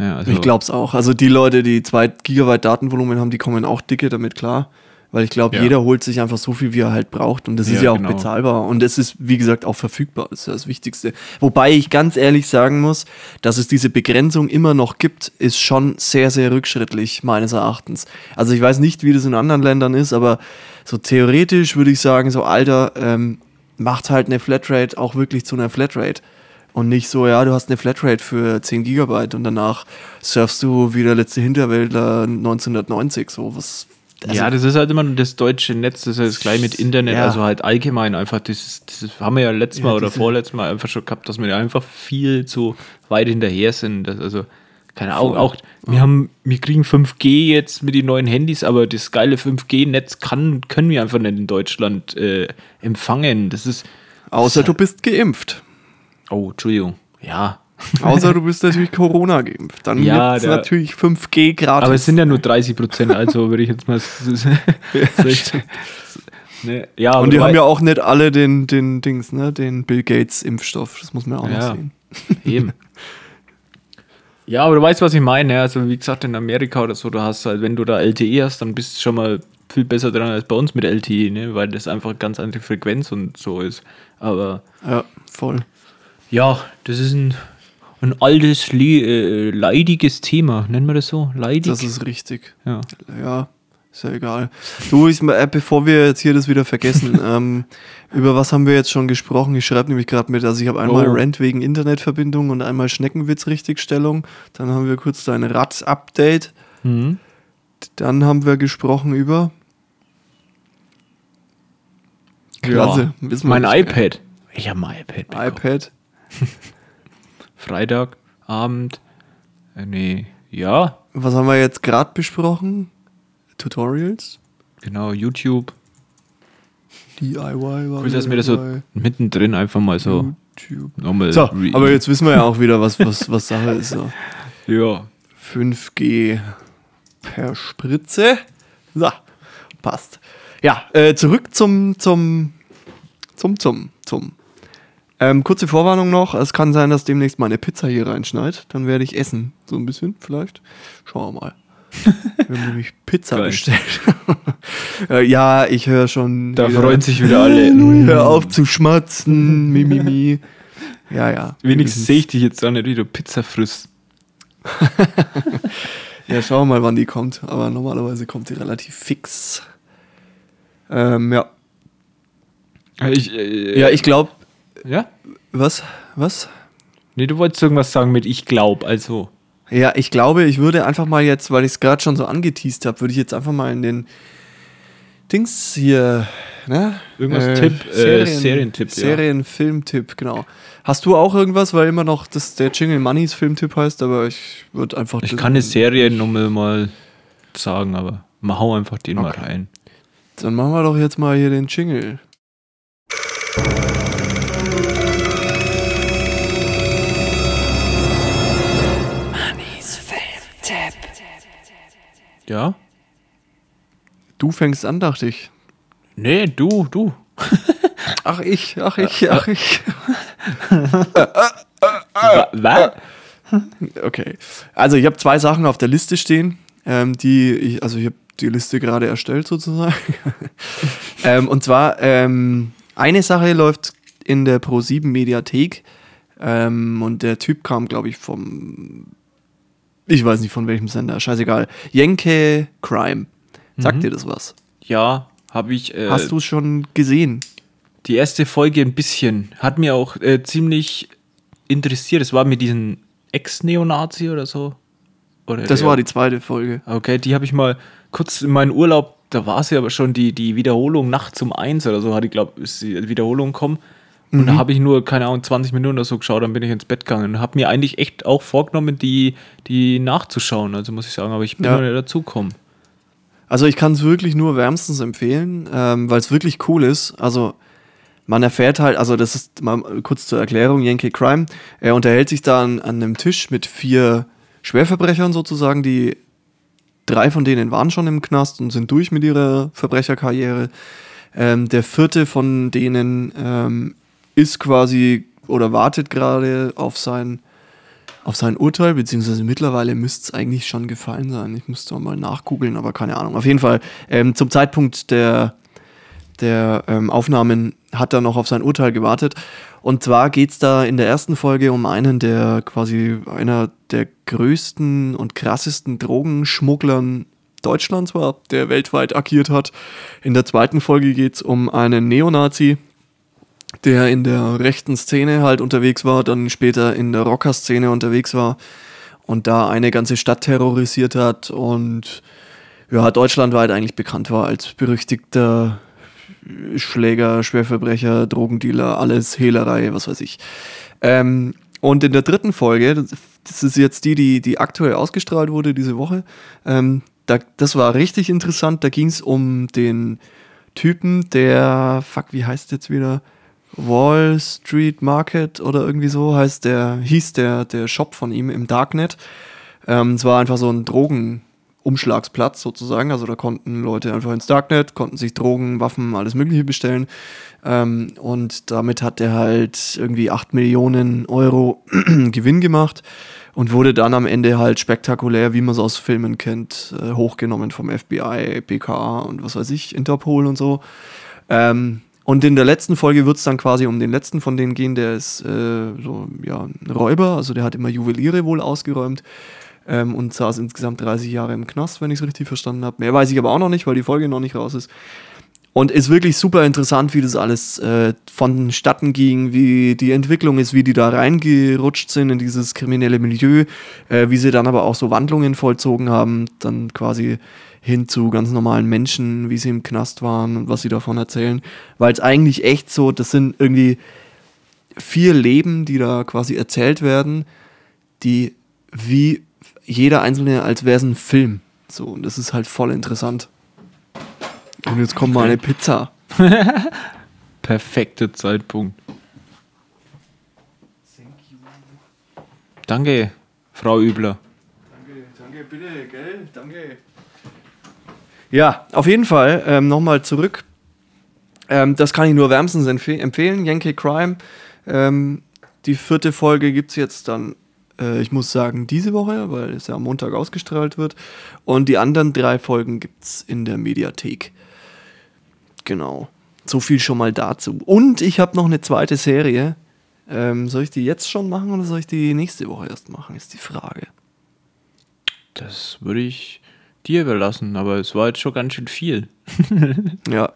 Ja, also, Ich glaube es auch. Also die Leute, die 2 Gigabyte Datenvolumen haben, die kommen auch dicke damit klar. Weil ich glaube, Ja. jeder holt sich einfach so viel, wie er halt braucht. Und das ist Ja, ja auch genau. bezahlbar. Und es ist, wie gesagt, auch verfügbar. Das ist ja das Wichtigste. Wobei ich ganz ehrlich sagen muss, dass es diese Begrenzung immer noch gibt, ist schon sehr, sehr rückschrittlich, meines Erachtens. Also ich weiß nicht, wie das in anderen Ländern ist, aber so theoretisch würde ich sagen, so Alter, ähm, macht halt eine Flatrate auch wirklich zu einer Flatrate. Und nicht so, ja, du hast eine Flatrate für 10 Gigabyte und danach surfst du wie der letzte Hinterwäldler 1990. So, was. also- ja, das ist halt immer das deutsche Netz, das ist jetzt gleich mit Internet, Ja. also halt allgemein einfach, das, das haben wir ja letztes Mal Ja, oder vorletztes Mal einfach schon gehabt, dass wir einfach viel zu weit hinterher sind. Das, also, keine Ahnung, auch, wir haben, wir kriegen 5G jetzt mit den neuen Handys, aber das geile 5G-Netz kann, können wir einfach nicht in Deutschland äh, empfangen. Das ist, Außer du bist geimpft. Oh, Entschuldigung, ja. Außer du bist natürlich Corona geimpft. Dann Ja, gibt's der- natürlich 5G gratis. Aber es sind ja nur 30 Prozent, also würde ich jetzt mal. ne, ja, Und die haben ja auch nicht alle den, den Dings, ne, den Bill Gates Impfstoff. Das muss man auch Ja. noch sehen. Eben. Ja, aber du weißt, was ich meine. Also, wie gesagt, in Amerika oder so, du hast halt, wenn du da LTE hast, dann bist du schon mal viel besser dran als bei uns mit LTE, ne? weil das einfach ganz andere Frequenz und so ist. Aber Ja, voll. Ja, das ist ein, ein altes, äh, leidiges Thema. Nennen wir das so? Leidig? Das ist richtig. ja. Ja. Ist ja egal. Du, ich, äh, bevor wir jetzt hier das wieder vergessen, ähm, über was haben wir jetzt schon gesprochen? Ich schreibe nämlich gerade mit, also ich habe einmal Oh. Rant wegen Internetverbindung und einmal Schneckenwitz-Richtigstellung. Dann haben wir kurz dein Rad-Update. Mhm. Dann haben wir gesprochen über. Klasse. Ja, Wissen wir mein iPad. Ich habe ein iPad. bekommen. iPad. Freitag, Abend. Äh, nee, ja, Was haben wir jetzt gerade besprochen? Tutorials? genau, YouTube. DIY war Cool, dass mir das so mittendrin einfach mal so YouTube. nochmal. So, aber jetzt wissen wir ja auch wieder, was, was, was Sache ist. So. Ja. 5G per Spritze. So, passt. Ja, äh, zurück zum, zum, zum, zum, zum. Ähm, kurze Vorwarnung noch. Es kann sein, dass demnächst meine Pizza hier reinschneit. Dann werde ich essen. So ein bisschen vielleicht. Schauen wir mal. Wir haben nämlich Pizza Geil. bestellt. äh, ja, ich höre schon. Da wieder, freuen sich wieder alle. Hör auf zu schmatzen. Mimimi. Ja, ja. Wenigstens sehe ich dich jetzt auch nicht, wie du Pizza frisst. Ja, schauen wir mal, wann die kommt. Aber normalerweise kommt die relativ fix. Ähm, ja. Ich, äh, Ja, ich glaube. Ja? Was? Was? Nee, du wolltest irgendwas sagen mit ich glaub, also. Ja, ich glaube, ich würde einfach mal jetzt, weil ich es gerade schon so angeteased habe, würde ich jetzt einfach mal in den Dings hier, ne? Irgendwas Tipp, äh, Serientipp, ja. Serien-Filmtipp, genau. Hast du auch irgendwas, weil immer noch das, der Jingle Moneys Filmtipp heißt, aber ich würde einfach. Ich kann eine Seriennummer mal sagen, aber mal hau einfach den mal Okay. rein. Dann machen wir doch jetzt mal hier den Jingle. Ja? Du fängst an, dachte ich. Nee, du, du. Ach ich, ach ich, ach ich. Was? Okay. Also ich habe zwei Sachen auf der Liste stehen, ähm, die ich, also ich habe die Liste gerade erstellt sozusagen. ähm, und zwar ähm, eine Sache läuft in der Pro7 Mediathek ähm, und der Typ kam, glaube ich, vom, ich weiß nicht von welchem Sender, scheißegal. Jenke Crime. Sagt dir das was? Ja, habe ich. Äh, Hast du es schon gesehen? Die erste Folge ein bisschen. Hat mir auch äh, ziemlich interessiert. Es war mit diesem Ex-Neonazi oder so. Oder Das der- war die zweite Folge. Okay, die habe ich mal kurz in meinen Urlaub, da war es ja aber schon die, die Wiederholung nachts um eins oder so, hatte ich glaube, ist die Wiederholung gekommen. Und Mhm. da habe ich nur, keine Ahnung, 20 Minuten oder so geschaut, dann bin ich ins Bett gegangen und habe mir eigentlich echt auch vorgenommen, die, die nachzuschauen. Also muss ich sagen, aber ich bin Ja. noch nicht dazugekommen. Also ich kann es wirklich nur wärmstens empfehlen, ähm, weil es wirklich cool ist. Also man erfährt halt, also das ist mal kurz zur Erklärung, Yankee Crime, er unterhält sich da an, an einem Tisch mit vier Schwerverbrechern sozusagen, die drei von denen waren schon im Knast und sind durch mit ihrer Verbrecherkarriere. Ähm, der vierte von denen ähm, ist quasi oder wartet gerade auf sein auf sein Urteil, beziehungsweise mittlerweile müsste es eigentlich schon gefallen sein. Ich müsste mal nachgoogeln, aber keine Ahnung. Auf jeden Fall, ähm, zum Zeitpunkt der, der ähm, Aufnahmen hat er noch auf sein Urteil gewartet. Und zwar geht es da in der ersten Folge um einen, der quasi einer der größten und krassesten Drogenschmugglern Deutschlands war, der weltweit agiert hat. In der zweiten Folge geht es um einen Neonazi, der in der rechten Szene halt unterwegs war, dann später in der Rocker-Szene unterwegs war und da eine ganze Stadt terrorisiert hat und ja, deutschlandweit eigentlich bekannt war als berüchtigter Schläger, Schwerverbrecher, Drogendealer, alles Hehlerei, was weiß ich. Ähm, und in der dritten Folge, das- ist jetzt die, die, die aktuell ausgestrahlt wurde diese Woche, ähm, da, das war richtig interessant. Da ging es um den Typen, der, fuck, wie heißt jetzt wieder? Wall Street Market oder irgendwie so heißt der, hieß der, der Shop von ihm im Darknet. Ähm, es war einfach so ein Drogenumschlagsplatz sozusagen. Also da konnten Leute einfach ins Darknet, konnten sich Drogen, Waffen, alles Mögliche bestellen. Ähm, und damit hat er halt irgendwie 8 Millionen Euro Gewinn gemacht und wurde dann am Ende halt spektakulär, wie man es aus Filmen kennt, äh, hochgenommen vom FBI, BKA und was weiß ich, Interpol und so. Ähm, und in der letzten Folge wird es dann quasi um den letzten von denen gehen, der ist äh, so, ja, ein Räuber, also der hat immer Juweliere wohl ausgeräumt. ähm, und saß insgesamt 30 Jahre im Knast, wenn ich es richtig verstanden habe. Mehr weiß ich aber auch noch nicht, weil die Folge noch nicht raus ist. Und ist wirklich super interessant, wie das alles äh, vonstatten ging, wie die Entwicklung ist, wie die da reingerutscht sind in dieses kriminelle Milieu, äh, wie sie dann aber auch so Wandlungen vollzogen haben, dann quasi hin zu ganz normalen Menschen, wie sie im Knast waren und was sie davon erzählen. Weil es eigentlich echt so, das sind irgendwie vier Leben, die da quasi erzählt werden, die wie jeder einzelne, als wäre es ein Film. So, und das ist halt voll interessant. Und jetzt kommt mal eine Pizza. Perfekter Zeitpunkt. Danke, Frau Übler. Danke, danke, bitte, gell? Danke. Ja, auf jeden Fall, ähm, nochmal zurück. Ähm, das kann ich nur wärmstens empfe empfehlen. Yankee Crime. Ähm, die vierte Folge gibt es jetzt dann, äh, ich muss sagen, diese Woche, weil es ja am Montag ausgestrahlt wird. Und die anderen drei Folgen gibt es in der Mediathek. Genau. So viel schon mal dazu. Und ich habe noch eine zweite Serie. Ähm, soll ich die jetzt schon machen oder soll ich die nächste Woche erst machen, ist die Frage. Das würde ich dir überlassen, aber es war jetzt schon ganz schön viel. Ja.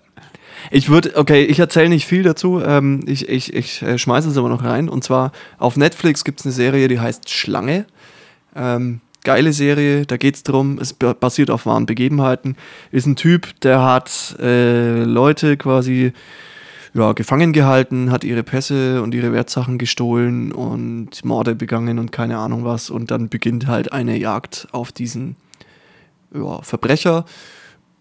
Ich würde, okay, ich erzähle nicht viel dazu. Ähm, ich ich, ich äh, schmeiße es aber noch rein. Und zwar auf Netflix gibt es eine Serie, die heißt Schlange. Ähm, geile Serie, da geht es darum, es ba- basiert auf wahren Begebenheiten. Ist ein Typ, der hat äh, Leute quasi ja, gefangen gehalten, hat ihre Pässe und ihre Wertsachen gestohlen und Morde begangen und keine Ahnung was. Und dann beginnt halt eine Jagd auf diesen ja, Verbrecher.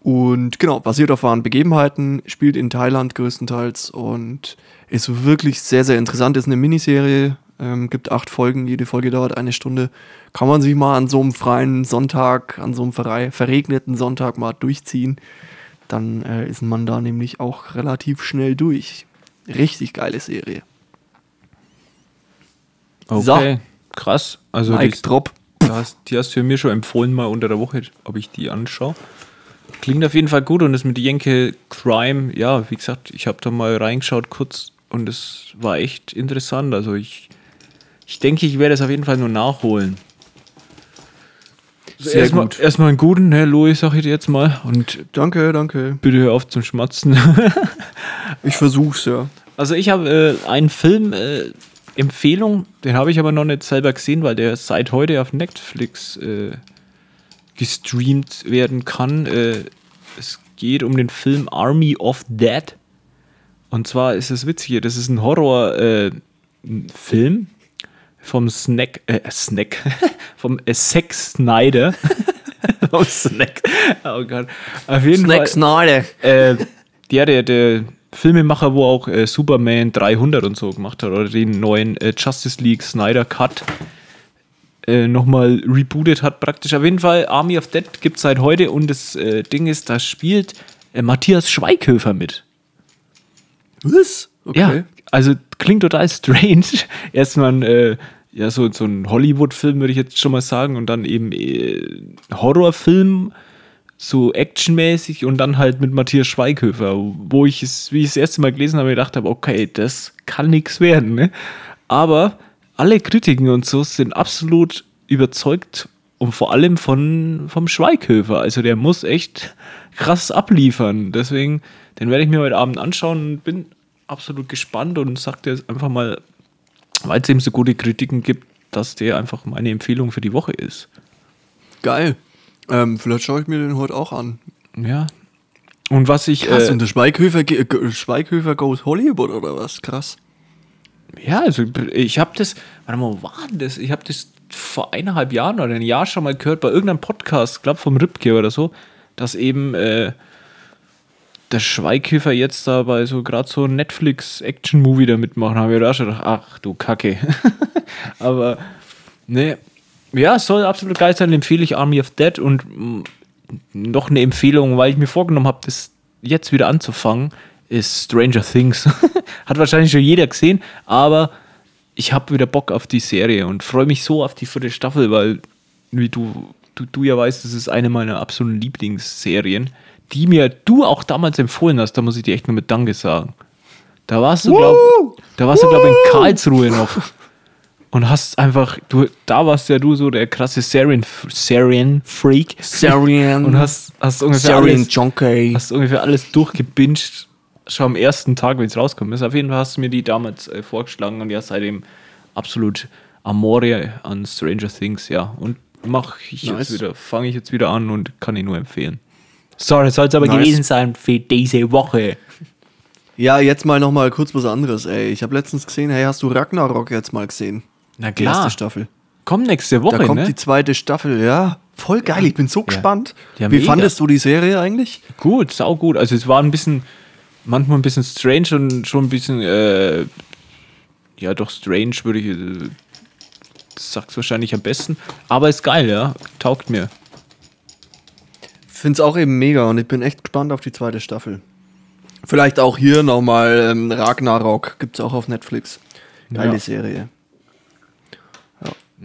Und genau, basiert auf wahren Begebenheiten, spielt in Thailand größtenteils und ist wirklich sehr, sehr interessant. Ist eine Miniserie, ähm, gibt acht Folgen, jede Folge dauert eine Stunde. Kann man sich mal an so einem freien Sonntag, an so einem verregneten Sonntag mal durchziehen. Dann äh, ist man da nämlich auch relativ schnell durch. Richtig geile Serie. Okay, krass. Also Mike die, Drop. Die, hast, die hast du mir schon empfohlen, mal unter der Woche, ob ich die anschaue. Klingt auf jeden Fall gut und das mit Jenke Crime, ja, wie gesagt, ich habe da mal reingeschaut kurz und es war echt interessant. Also ich, ich denke, ich werde es auf jeden Fall nur nachholen. Also Sehr erstmal, erstmal einen guten, ne, Louis, sag ich dir jetzt mal. Und Danke, danke. bitte hör auf zum Schmatzen. Ich versuch's, ja. Also ich habe äh, einen Film äh, Empfehlung, den habe ich aber noch nicht selber gesehen, weil der seit heute auf Netflix äh, gestreamt werden kann. Äh, es geht um den Film Army of Dead. Und zwar ist es witzig, das ist ein Horror-Film vom Snack, äh, Snack, vom äh, Zack Snyder. vom Snack. Oh Gott. Auf jeden Fall. Snyder. Äh, ja, der, der Filmemacher, wo auch äh, Superman 300 und so gemacht hat, oder den neuen äh, Justice League Snyder Cut äh, nochmal rebootet hat, praktisch. Auf jeden Fall, Army of Dead gibt es seit heute und das äh, Ding ist, da spielt äh, Matthias Schweighöfer mit. Was? Okay. Ja, also klingt total strange. Erstmal ein, äh, ja, so, so ein Hollywood-Film, würde ich jetzt schon mal sagen, und dann eben äh, Horrorfilm, so actionmäßig und dann halt mit Matthias Schweighöfer, wo ich es, wie ich das erste Mal gelesen habe, gedacht habe, okay, das kann nichts werden, ne? Aber alle Kritiken und so sind absolut überzeugt und vor allem von, vom Schweighöfer. Also der muss echt krass abliefern. Deswegen, den werde ich mir heute Abend anschauen und bin absolut gespannt und sag dir jetzt einfach mal, weil es eben so gute Kritiken gibt, dass der einfach meine Empfehlung für die Woche ist. Geil. Ähm, vielleicht schaue ich mir den heute auch an. Ja. Und was ich. Krass, äh, und der Schweighöfer, ge- Schweighöfer goes Hollywood oder was? Krass. Ja, also ich habe das, warte mal, war das? Ich habe das vor eineinhalb Jahren oder ein Jahr schon mal gehört bei irgendeinem Podcast, glaube vom Ripke oder so, dass eben äh, der Schweighöfer jetzt da bei so gerade so Netflix-Action-Movie da mitmachen. Habe ich da schon gedacht, ach du Kacke. Aber ne, ja, soll absolut geil sein, empfehle ich Army of Dead und mm, noch eine Empfehlung, weil ich mir vorgenommen habe, das jetzt wieder anzufangen, ist Stranger Things. Hat wahrscheinlich schon jeder gesehen, aber ich habe wieder Bock auf die Serie und freue mich so auf die vierte Staffel, weil, wie du, du, du ja weißt, das ist eine meiner absoluten Lieblingsserien, die mir du auch damals empfohlen hast. Da muss ich dir echt nur mit Danke sagen. Da warst du, glaube da warst du, in Karlsruhe noch. Und hast einfach, du, da warst ja du so der krasse Serien, Serien Freak Serian. und hast, hast ungefähr Serian alles, Junkie. hast ungefähr alles durchgebinged, schon am ersten Tag, wenn es rauskommt ist. Auf jeden Fall hast du mir die damals äh, vorgeschlagen und ja, seitdem absolut Amore an Stranger Things, ja. Und mach ich Nice. jetzt wieder, fange ich jetzt wieder an und kann ich nur empfehlen. Sorry, soll es aber Nice. gewesen sein für diese Woche. Ja, jetzt mal noch mal kurz was anderes, ey. Ich habe letztens gesehen, hey, hast du Ragnarok jetzt mal gesehen? Na Die erste klar, Staffel. komm nächste Woche, Da kommt ne? die zweite Staffel, ja. Voll geil, ich bin so gespannt. Ja, Wie mega. fandest du die Serie eigentlich? Gut, sau gut. Also es war ein bisschen, manchmal ein bisschen strange und schon ein bisschen, äh, ja doch strange würde ich, äh, sag's wahrscheinlich am besten. Aber ist geil, ja. Taugt mir. Find's auch eben mega und ich bin echt gespannt auf die zweite Staffel. Vielleicht auch hier nochmal ähm, Ragnarok, gibt's auch auf Netflix. Geile Ja. Serie.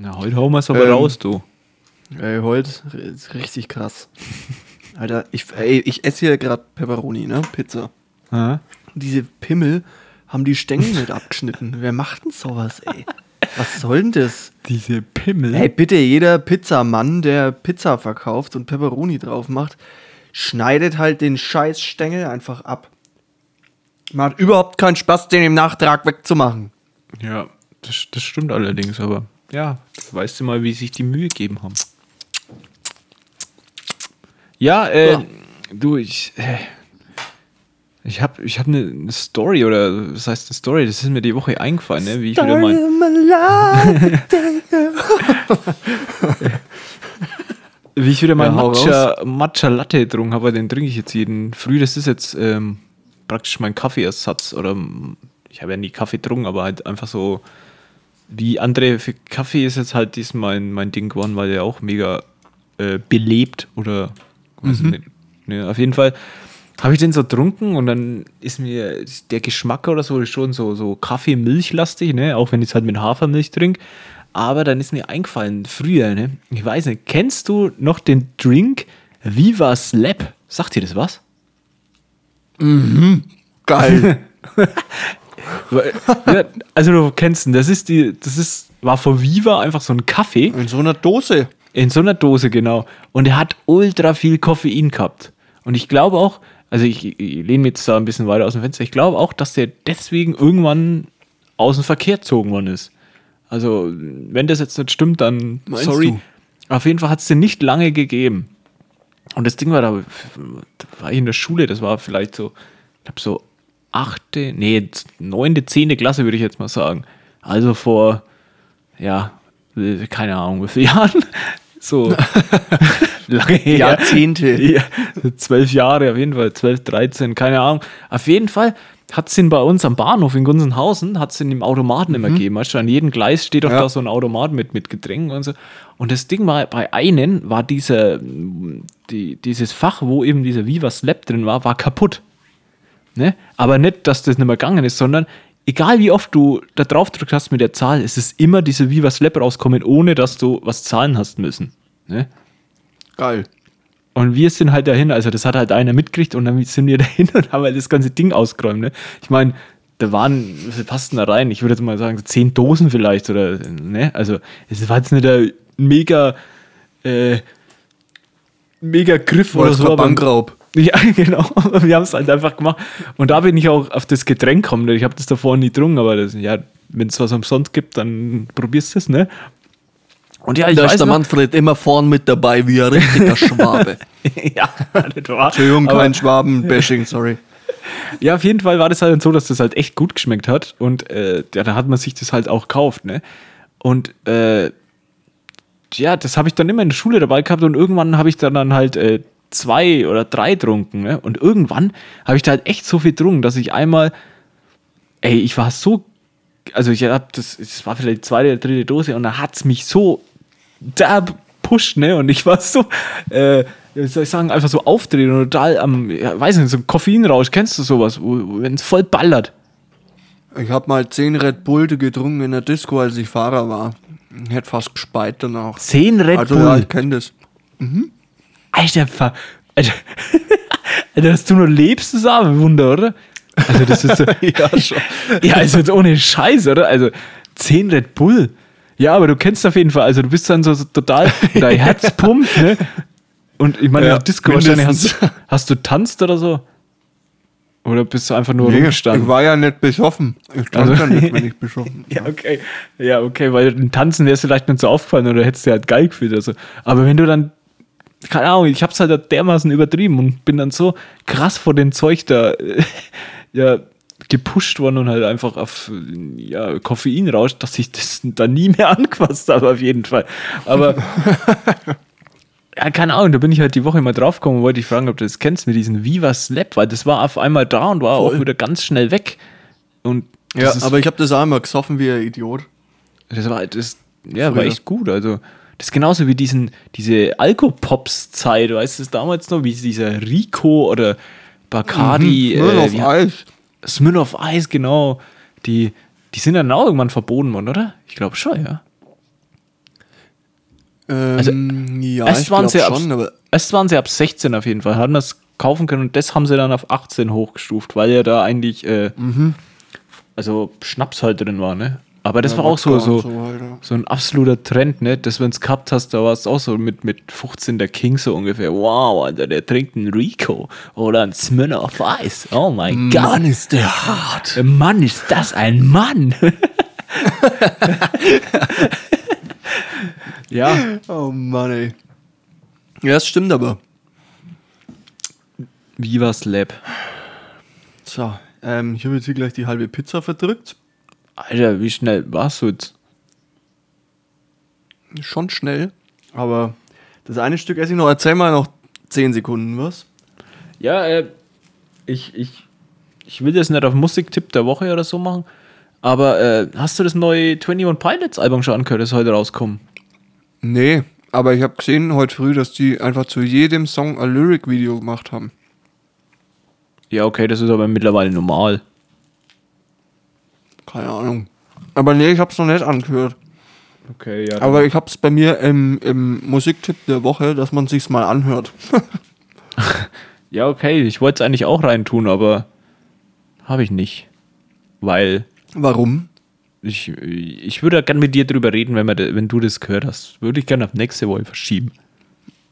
Na, heute hauen wir es aber Ähm, raus, du. Ey, heute ist richtig krass. Alter, ich, ey, ich esse hier gerade Pepperoni, ne? Pizza. Ja. Diese Pimmel haben die Stängel nicht abgeschnitten. Wer macht denn sowas, ey? Was soll denn das? Diese Pimmel. Hey, bitte, jeder Pizzamann, der Pizza verkauft und Pepperoni drauf macht, schneidet halt den scheiß Stängel einfach ab. Macht überhaupt keinen Spaß, den im Nachtrag wegzumachen. Ja, das, das stimmt allerdings, aber ja, weißt du mal, wie sich die Mühe gegeben haben. Ja, äh, Ja. du, ich, äh, ich habe ich hab eine ne Story oder was heißt eine Story? Das ist mir die Woche eingefallen, ne? wie ich wieder mein, wie ich wieder mein Ja, Matcha, Matcha Latte getrunken habe, den trinke ich jetzt jeden früh. Das ist jetzt ähm, praktisch mein Kaffeeersatz oder ich habe ja nie Kaffee getrunken, aber halt einfach so wie andere für Kaffee ist jetzt halt dies mein, mein Ding geworden, weil der auch mega äh, belebt oder weiß ich nicht. Ne, auf jeden Fall habe ich den so getrunken und dann ist mir der Geschmack oder so schon so, so Kaffee-Milchlastig, ne? auch wenn ich es halt mit Hafermilch trinke. Aber dann ist mir eingefallen, früher, ne? ich weiß nicht, kennst du noch den Drink Viva Slap? Sagt dir das was? Geil. ja, also du kennst ihn, das ist die, das ist, war von Viva einfach so ein Kaffee. In so einer Dose. In so einer Dose, genau. Und er hat ultra viel Koffein gehabt. Und ich glaube auch, also ich, ich lehne mich jetzt da ein bisschen weiter aus dem Fenster, ich glaube auch, dass der deswegen irgendwann aus dem Verkehr gezogen worden ist. Also, wenn das jetzt nicht stimmt, dann Meinst sorry. du? Auf jeden Fall hat es den nicht lange gegeben. Und das Ding war da, da war ich in der Schule, das war vielleicht so, ich glaube so achte, nee, neunte, zehnte Klasse würde ich jetzt mal sagen. Also vor, ja, äh, keine Ahnung, wie viele Jahren. So lange her. Jahrzehnte. Ja, zwölf Jahre auf jeden Fall, zwölf, dreizehn, keine Ahnung. Auf jeden Fall hat es den bei uns am Bahnhof in Gunzenhausen, hat es den im Automaten immer gegeben. Weißt du, an jedem Gleis steht doch Ja. da so ein Automat mit, mit Getränken und so. Und das Ding war, bei einem war dieser, die, dieses Fach, wo eben dieser Viva Slap drin war, war kaputt. Ne? Aber nicht, dass das nicht mehr gegangen ist, sondern egal wie oft du da drauf gedrückt hast mit der Zahl, es ist immer diese Viva Slap rauskommen, ohne dass du was zahlen hast müssen. Ne? Geil. Und wir sind halt dahin, also das hat halt einer mitgekriegt und dann sind wir dahin und haben halt das ganze Ding ausgeräumt. Ne? Ich meine, da waren, viel passten da rein? Ich würde jetzt mal sagen, zehn Dosen vielleicht oder, ne? Also, es war jetzt nicht der mega, äh, mega Griff Oder oder so. aber- Bankraub. ja, genau. Wir haben es halt einfach gemacht. Und da bin ich auch auf das Getränk gekommen. Ich habe das davor nie getrunken, aber das, ja, wenn es was umsonst gibt, dann probierst du es, ne? Und ja, ich Da weiß ist der noch, Manfred immer vorn mit dabei, wie ein richtiger Schwabe. ja, nicht wahr? Entschuldigung, kein Schwaben-Bashing, sorry. Ja, auf jeden Fall war das halt so, dass das halt echt gut geschmeckt hat. Und äh, ja, dann hat man sich das halt auch gekauft, ne? Und äh, ja, das habe ich dann immer in der Schule dabei gehabt und irgendwann habe ich dann, dann halt äh, zwei oder drei trunken, ne? Und irgendwann habe ich da halt echt so viel getrunken, dass ich einmal, ey, ich war so, also ich hab das, das war vielleicht die zweite oder dritte Dose und da hat es mich so da pusht, ne? Und ich war so, äh, wie soll ich sagen, einfach so aufdrehen und total am, ja, weiß nicht, so ein Koffeinrausch, kennst du sowas, wenn es voll ballert? Ich habe mal 10 Red Bull getrunken in der Disco, als ich Fahrer war. Ich hätte fast gespeit danach. Zehn Red also Bull. ja, ich kenne das. Alter, Ver Alter, Alter, dass du nur lebst, ist auch ein Wunder, oder? Also das ist so, Ja, schon. ja, also jetzt ohne Scheiß, oder? Also 10 Red Bull. Ja, aber du kennst auf jeden Fall, also du bist dann so, so total, dein Herz pumpt, ne? Und ich meine, Ja, Disco wahrscheinlich hast, hast du tanzt oder so? Oder bist du einfach nur Nee, ich rumgestanden? war ja nicht besoffen. Ich stand Also- ja nicht, wenn ich besoffen Ja, okay. Ja, okay, weil im Tanzen wäre es vielleicht nicht so aufgefallen oder hättest du halt geil gefühlt oder so. Aber wenn du dann, keine Ahnung, ich hab's halt dermaßen übertrieben und bin dann so krass vor dem Zeug da, äh, ja, gepusht worden und halt einfach auf ja, Koffein rauscht, dass ich das da nie mehr angefasst habe, auf jeden Fall. Aber ja, keine Ahnung, da bin ich halt die Woche mal draufgekommen und wollte dich fragen, ob du das kennst mit diesem Viva Slap, weil das war auf einmal da und war auch wieder ganz schnell weg. Und Ja, aber ich habe das einmal gesoffen wie ein Idiot. das war, das, ja, war echt gut. Also, das ist genauso wie diesen, diese Alkopops-Zeit, weißt du, das damals noch, wie dieser Rico oder Bacardi, Nur äh, auf wie- Eis. Smirnoff Eis, genau. Die, die sind dann auch irgendwann verboten worden, oder? Ich glaube schon, ja. Ähm, ja, erst, waren sie ab, schon, aber erst waren sie ab 16 auf jeden Fall, hatten das kaufen können und das haben sie dann auf 18 hochgestuft, weil ja da eigentlich, äh, Mhm. also Schnaps halt drin war, ne? Aber das Ja, war auch so, so, so weiter. so ein absoluter Trend, ne? Dass wenn es gehabt hast, da war es auch so mit, mit 15 der King so ungefähr. Wow, Alter, der trinkt einen Rico oder einen Smirnoff Eis. Oh mein Gott. Mann, ist der hart. Mann, ist das ein Mann. ja, Oh Mann, ey. Ja, das stimmt aber. Viva Slap. So, ähm, ich habe jetzt hier gleich die halbe Pizza verdrückt. Alter, wie schnell warst du jetzt? Schon schnell. Aber das eine Stück esse ich noch. Erzähl mal noch 10 Sekunden, was? Ja, äh, ich, ich, ich will das nicht auf Musiktipp der Woche oder so machen, aber äh, hast du das neue 21 Pilots Album schon angehört, das heute rauskommt? Nee, aber ich habe gesehen heute früh, dass die einfach zu jedem Song ein Lyric-Video gemacht haben. Ja, okay, das ist aber mittlerweile normal. Keine Ahnung. Aber nee, ich hab's noch nicht angehört. Okay, ja. Aber ich hab's bei mir im, im Musiktipp der Woche, dass man sich's mal anhört. ja, okay, ich wollte es eigentlich auch reintun, aber habe ich nicht. Weil Warum? ich, ich würde gerne mit dir drüber reden, wenn, wir, wenn du das gehört hast. Würde ich gerne auf nächste Woche verschieben.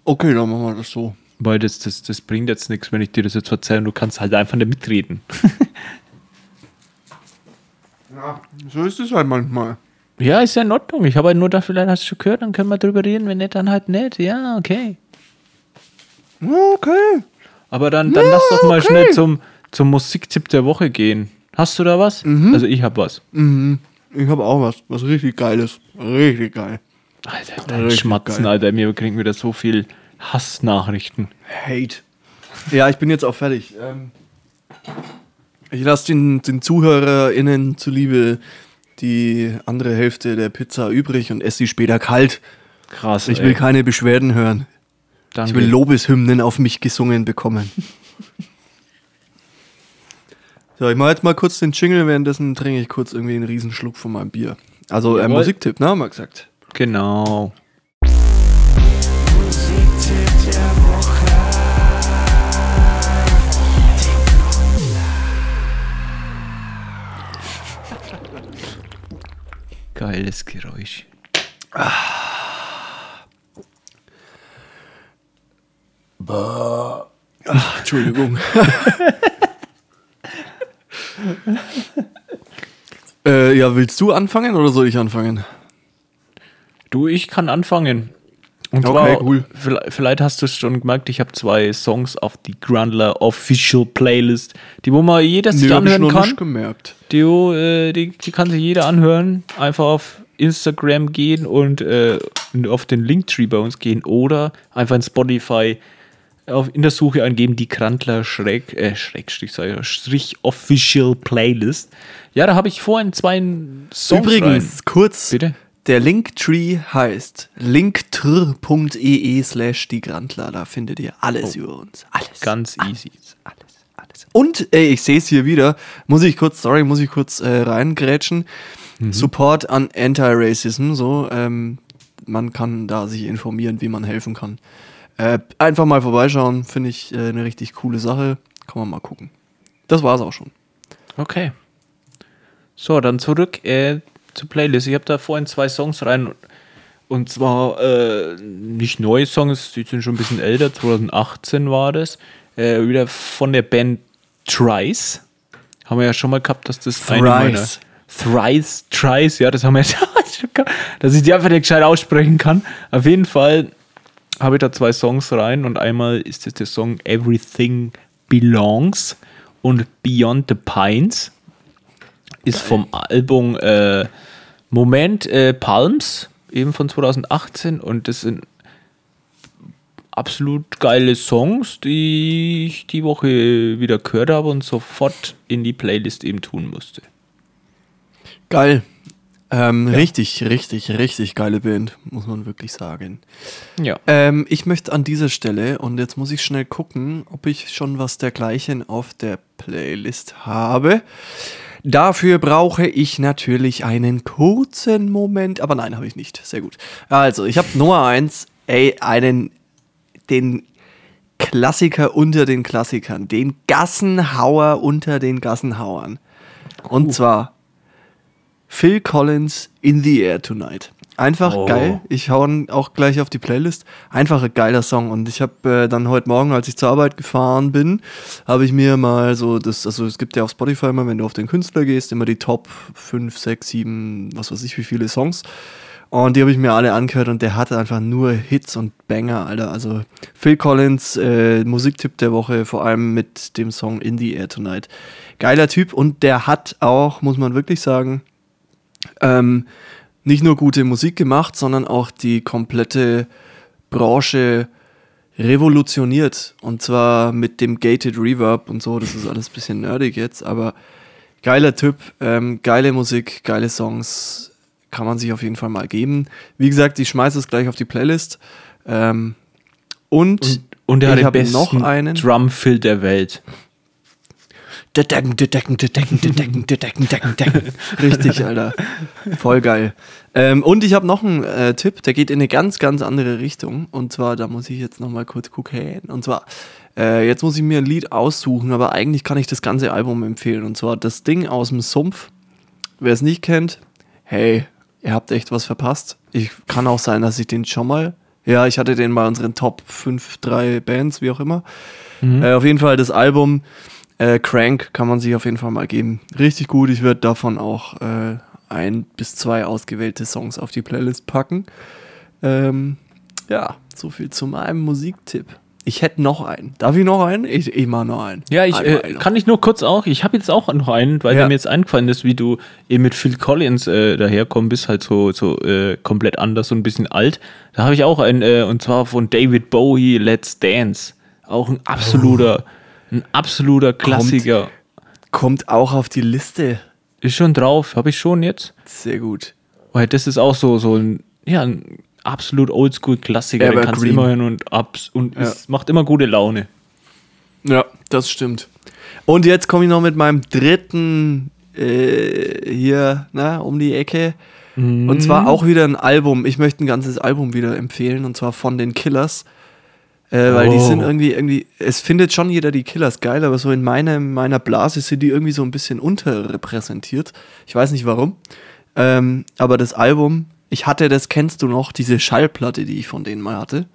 Okay, dann machen wir das so. Weil das, das, das bringt jetzt nichts, wenn ich dir das jetzt erzähle und du kannst halt einfach nicht mitreden. Ja, so ist es halt manchmal. Ja, ist ja in Ordnung. Ich habe halt nur da, vielleicht hast du schon gehört, dann können wir drüber reden. Wenn nicht, dann halt nicht. Ja, okay. Okay. Aber dann, dann Ja, lass doch mal okay. schnell zum, zum Musiktipp der Woche gehen. Hast du da was? Also ich habe was. Mhm. Ich habe auch was, was richtig geiles. Richtig geil. Alter, dein Richtig Schmatzen, geil. Alter. Mir kriegen wieder so viel Hassnachrichten. Hate. Ja, ich bin jetzt auch fertig. Ähm, ich lasse den, den ZuhörerInnen zuliebe die andere Hälfte der Pizza übrig und esse sie später kalt. Krass. Ich ey. will keine Beschwerden hören. Danke. Ich will Lobeshymnen auf mich gesungen bekommen. so, ich mache jetzt mal kurz den Jingle, währenddessen trinke ich kurz irgendwie einen Riesenschluck von meinem Bier. Also äh. Musiktipp, ne, haben wir gesagt. Genau. Geiles Geräusch. Entschuldigung. äh, ja, willst du anfangen oder soll ich anfangen? Du, ich kann anfangen. Und Okay, zwar, cool. Vielleicht, hast du es schon gemerkt, ich habe zwei Songs auf die Grundler Official Playlist, die wo man jeder sich ich anhören noch kann. nicht gemerkt. Die, äh, die, die kann sich jeder anhören. Einfach auf Instagram gehen und äh, auf den Linktree bei uns gehen oder einfach in Spotify auf, in der Suche eingeben, die Krantler Schräg, äh, Schrägstrich, ich, ja, Strich Official Playlist. Ja, da habe ich vorhin zwei Songs Übrigens, rein. kurz, Bitte? Der Linktree heißt linktr.ee slash die Grandler. Da findet ihr alles über uns. Alles. Oh. Ganz easy. Alles, alles. Und ey, ich sehe es hier wieder. Muss ich kurz, sorry, muss ich kurz äh, reingrätschen. Mhm. Support an Anti-Racism. So, ähm, man kann da sich informieren, wie man helfen kann. Äh, einfach mal vorbeischauen, finde ich äh, eine richtig coole Sache. Kann man mal gucken. Das war's auch schon. Okay. So, dann zurück äh, zur Playlist. Ich habe da vorhin zwei Songs rein. Und zwar äh, nicht neue Songs, die sind schon ein bisschen älter. 2018 war das. Äh, wieder von der Band Trice. Haben wir ja schon mal gehabt, dass das eine meiner Thrice. Thrice, Trice, ja, das haben wir jetzt, dass ich die einfach nicht gescheit aussprechen kann. Auf jeden Fall habe ich da zwei Songs rein und einmal ist das der Song Everything Belongs und Beyond the Pines ist vom Album äh, Moment äh, Palms, eben von 2018 und das sind absolut geile Songs, die ich die Woche wieder gehört habe und sofort in die Playlist eben tun musste. Geil. Ähm, Richtig, richtig, richtig geile Band, muss man wirklich sagen. Ja. Ähm, ich möchte an dieser Stelle, und jetzt muss ich schnell gucken, ob ich schon was dergleichen auf der Playlist habe. Dafür brauche ich natürlich einen kurzen Moment, aber nein, habe ich nicht. Sehr gut. Also, ich habe Nummer eins, ey, einen, den Klassiker unter den Klassikern, den Gassenhauer unter den Gassenhauern. Und zwar Phil Collins In the Air Tonight. Einfach Oh. geil. Ich hau ihn auch gleich auf die Playlist. Einfach ein geiler Song. Und ich habe äh, dann heute Morgen, als ich zur Arbeit gefahren bin, habe ich mir mal so das, also es gibt ja auf Spotify immer, wenn du auf den Künstler gehst, immer die Top 5, 6, 7, was weiß ich, wie viele Songs. Und die habe ich mir alle angehört und der hatte einfach nur Hits und Banger, Alter. Also Phil Collins, äh, Musiktipp der Woche, vor allem mit dem Song In the Air Tonight. Geiler Typ und der hat auch, muss man wirklich sagen, ähm, nicht nur gute Musik gemacht, sondern auch die komplette Branche revolutioniert. Und zwar mit dem Gated Reverb und so. Das ist alles ein bisschen nerdig jetzt, aber geiler Typ, ähm, geile Musik, geile Songs. Kann man sich auf jeden Fall mal geben. Wie gesagt, ich schmeiße es gleich auf die Playlist. Ähm, und, Und, und er hat ich den habe besten noch einen. Drumfill der Welt. Decken, decken, decken, decken, decken, decken, decken. Richtig, Alter. Voll geil. Ähm, und ich habe noch einen äh, Tipp, der geht in eine ganz, ganz andere Richtung. Und zwar, da muss ich jetzt noch mal kurz gucken. Und zwar, äh, jetzt muss ich mir ein Lied aussuchen, aber eigentlich kann ich das ganze Album empfehlen. Und zwar das Ding aus dem Sumpf. Wer es nicht kennt, hey, ihr habt echt was verpasst. Ich kann auch sein, dass ich den schon mal. Ja, ich hatte den bei unseren Top 5, 3 Bands, wie auch immer. Äh, auf jeden Fall das Album äh, Crank kann man sich auf jeden Fall mal geben. Richtig gut. Ich werde davon auch äh, ein bis zwei ausgewählte Songs auf die Playlist packen. Ähm, ja, so viel zu meinem Musiktipp. Ich hätte noch einen. Darf ich noch einen? Ich, ich mache noch einen. Ja, ich äh, noch. kann ich nur kurz auch. Ich habe jetzt auch noch einen, weil Ja. mir jetzt eingefallen ist, wie du eben mit Phil Collins äh, daherkommen bist, halt so, so äh, komplett anders, so ein bisschen alt. Da habe ich auch einen, äh, und zwar von David Bowie, Let's Dance. Auch ein absoluter, ein absoluter Klassiker. Kommt auch auf die Liste. Ist schon drauf, habe ich schon jetzt. Sehr gut. Weil das ist auch so, so ein, ja, ein absolut Oldschool-Klassiker. Den kannst du immer hören und abs und es macht immer gute Laune. Ja, das stimmt. Und jetzt komme ich noch mit meinem dritten äh, hier na, um die Ecke. Und zwar auch wieder ein Album. Ich möchte ein ganzes Album wieder empfehlen und zwar von den Killers. Äh, weil die Oh. sind irgendwie, irgendwie, es findet schon jeder die Killers geil, aber so in meiner, meiner Blase sind die irgendwie so ein bisschen unterrepräsentiert. Ich weiß nicht warum. Ähm, aber das Album, ich hatte das, kennst du noch, diese Schallplatte, die ich von denen mal hatte.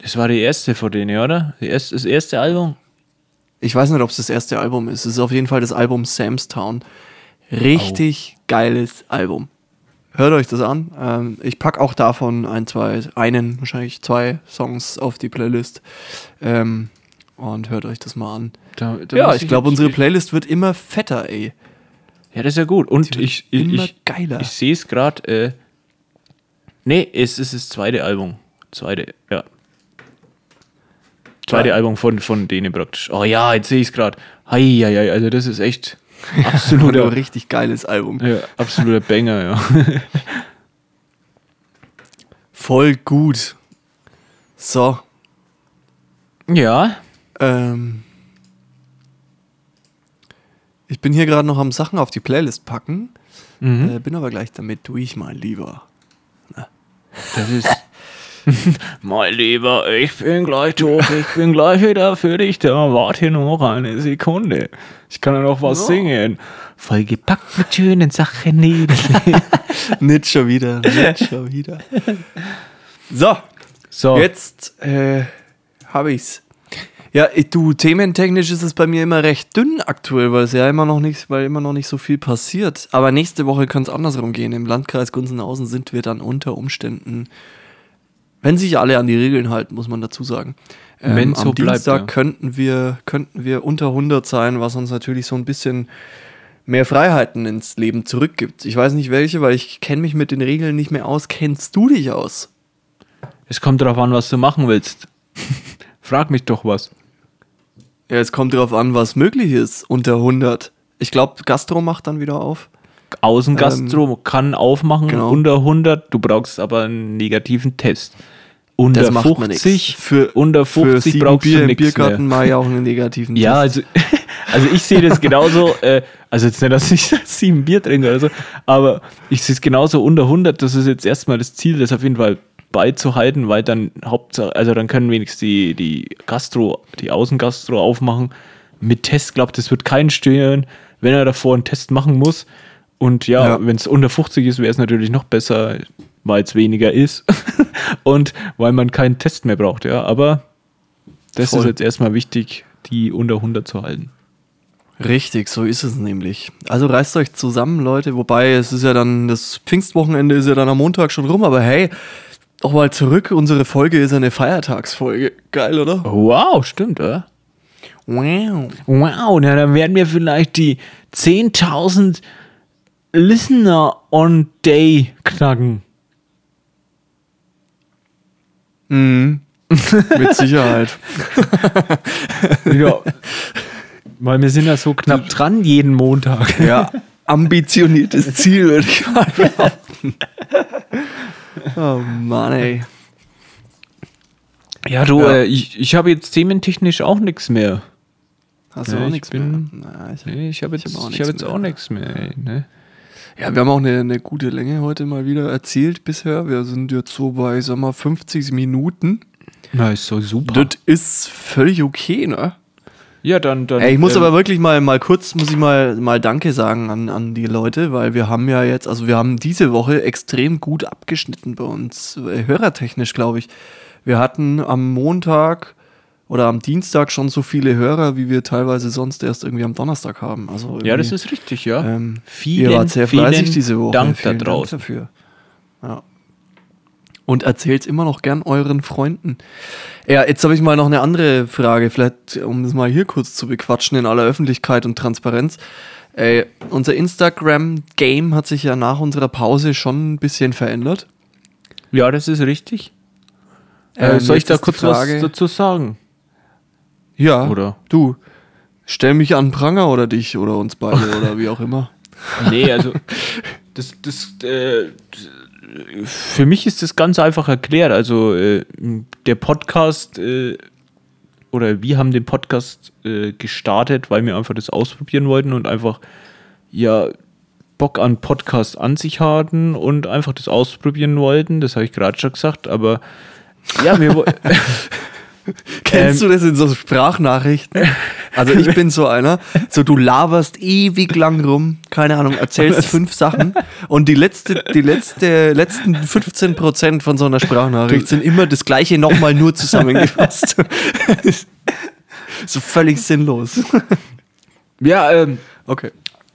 Das war die erste von denen, oder? Die erste, das erste Album? Ich weiß nicht, ob es das erste Album ist. Es ist auf jeden Fall das Album Sam's Town. Richtig geiles Album. Hört euch das an. Ähm, ich packe auch davon ein, zwei, einen, wahrscheinlich zwei Songs auf die Playlist. Ähm, und hört euch das mal an. Da, da ja, muss ich glaube, unsere Playlist wird immer fetter, ey. Ja, das ist ja gut. Und ich, ich, immer ich, geiler. ich sehe es gerade. Äh, nee, es ist das zweite Album. Zweite, ja. Zweite Ja. Album von, von denen praktisch. Oh ja, jetzt sehe ich es gerade. Heieiei, also das ist echt Oder ein absoluter, richtig geiles Album. ja, absoluter Banger, ja. Voll gut. So, ja, ähm. Ich bin hier gerade noch am Sachen auf die Playlist packen. Mhm. Äh, bin aber gleich damit durch, mein Lieber. das ist. Mein Lieber, ich bin gleich durch, ich bin gleich wieder für dich da. Warte nur noch eine Sekunde. Ich kann ja noch was singen. Vollgepackt mit schönen Sachen. Nee, nicht schon wieder, nicht schon wieder. So, So, jetzt äh, habe ich's. Ja, du, thementechnisch ist es bei mir immer recht dünn aktuell, weil es ja immer noch nicht, weil immer noch nicht so viel passiert. Aber nächste Woche kann es andersrum gehen. Im Landkreis Gunzenhausen sind wir dann unter Umständen, wenn sich alle an die Regeln halten, muss man dazu sagen. Ähm, Wenn's am so bleibt, Dienstag ja. könnten wir könnten wir unter 100 sein, was uns natürlich so ein bisschen mehr Freiheiten ins Leben zurückgibt. Ich weiß nicht welche, weil ich kenne mich mit den Regeln nicht mehr aus. Kennst du dich aus? es kommt darauf an, was du machen willst. Frag mich doch was. Ja, es kommt darauf an, was möglich ist unter 100. Ich glaube, Gastro macht dann wieder auf. Außengastro kann aufmachen genau. unter 100, du brauchst aber einen negativen Test. Unter Das macht man nix. 50, Für, unter für 50 sieben brauchst Bier du nichts Biergarten mehr. mal ja auch einen negativen Ja, also, also ich sehe das genauso, äh, also jetzt nicht, dass ich sieben Bier trinke oder so, aber ich sehe es genauso unter 100, das ist jetzt erstmal das Ziel, das auf jeden Fall beizuhalten, weil dann Hauptsache, also dann können wenigstens die, die Gastro, die Außengastro aufmachen. Mit Test, glaubt, das wird keinen stören, wenn er davor einen Test machen muss. Und ja, Ja. wenn es unter 50 ist, wäre es natürlich noch besser, weil es weniger ist und weil man keinen Test mehr braucht, ja. Aber das Voll. ist jetzt erstmal wichtig, die unter 100 zu halten. Richtig, so ist es nämlich. Also reißt euch zusammen, Leute. Wobei, es ist ja dann, das Pfingstwochenende ist ja dann am Montag schon rum, aber hey, doch mal zurück. Unsere Folge ist eine Feiertagsfolge. Geil, oder? Wow, stimmt, oder? Wow. Wow, na, dann werden wir vielleicht die 10.000 Listener on Day knacken. Mhm. Mit Sicherheit. Ja. Weil wir sind ja so knapp dran jeden Montag. Ja, ambitioniertes Ziel, würde ich mal behaupten. Oh Mann, ey. Ja, du, Ja. Äh, ich, ich habe jetzt thementechnisch auch nichts mehr. Hast du Nee, auch ich nichts mehr? Na, ich, Nee, ich habe jetzt, hab auch nichts mehr. auch nichts mehr. Ey, ne? Ja, wir haben auch eine, eine gute Länge heute mal wieder erzielt bisher. Wir sind jetzt so bei, sag mal, 50 Minuten. Na, ist so super. Das ist völlig okay, ne? ja, dann, dann. Ey, ich muss ähm, aber wirklich mal, mal kurz, muss ich mal, mal Danke sagen an, an die Leute, weil wir haben ja jetzt, also wir haben diese Woche extrem gut abgeschnitten bei uns, äh, hörertechnisch, glaube ich. Wir hatten am Montag oder am Dienstag schon so viele Hörer, wie wir teilweise sonst erst irgendwie am Donnerstag haben. Also Ja, das ist richtig, ja. ähm, vielen, ihr wart sehr fleißig diese Woche. Dank Vielen da draußen. Dank dafür. Ja. Und erzählt immer noch gern euren Freunden. Ja, jetzt habe ich mal noch eine andere Frage, vielleicht um das mal hier kurz zu bequatschen in aller Öffentlichkeit und Transparenz. Ey, unser Instagram-Game hat sich ja nach unserer Pause schon ein bisschen verändert. Ja, das ist richtig. Äh, Ähm, soll ich da kurz was dazu sagen? Ja, Oder? du, stell mich an Pranger oder dich oder uns beide oder wie auch immer. Nee, also das, das, äh, für mich ist das ganz einfach erklärt. Also äh, der Podcast äh, oder wir haben den Podcast äh, gestartet, weil wir einfach das ausprobieren wollten und einfach ja Bock an Podcast an sich hatten und einfach das ausprobieren wollten. Das habe ich gerade schon gesagt, aber ja, wir Kennst Ähm, du das in so Sprachnachrichten? Also ich bin so einer, so du laberst ewig lang rum, keine Ahnung, erzählst fünf Sachen und die letzte, die letzte, letzten 15 Prozent von so einer Sprachnachricht sind immer das gleiche nochmal nur zusammengefasst. so völlig sinnlos. ja, ähm, Okay.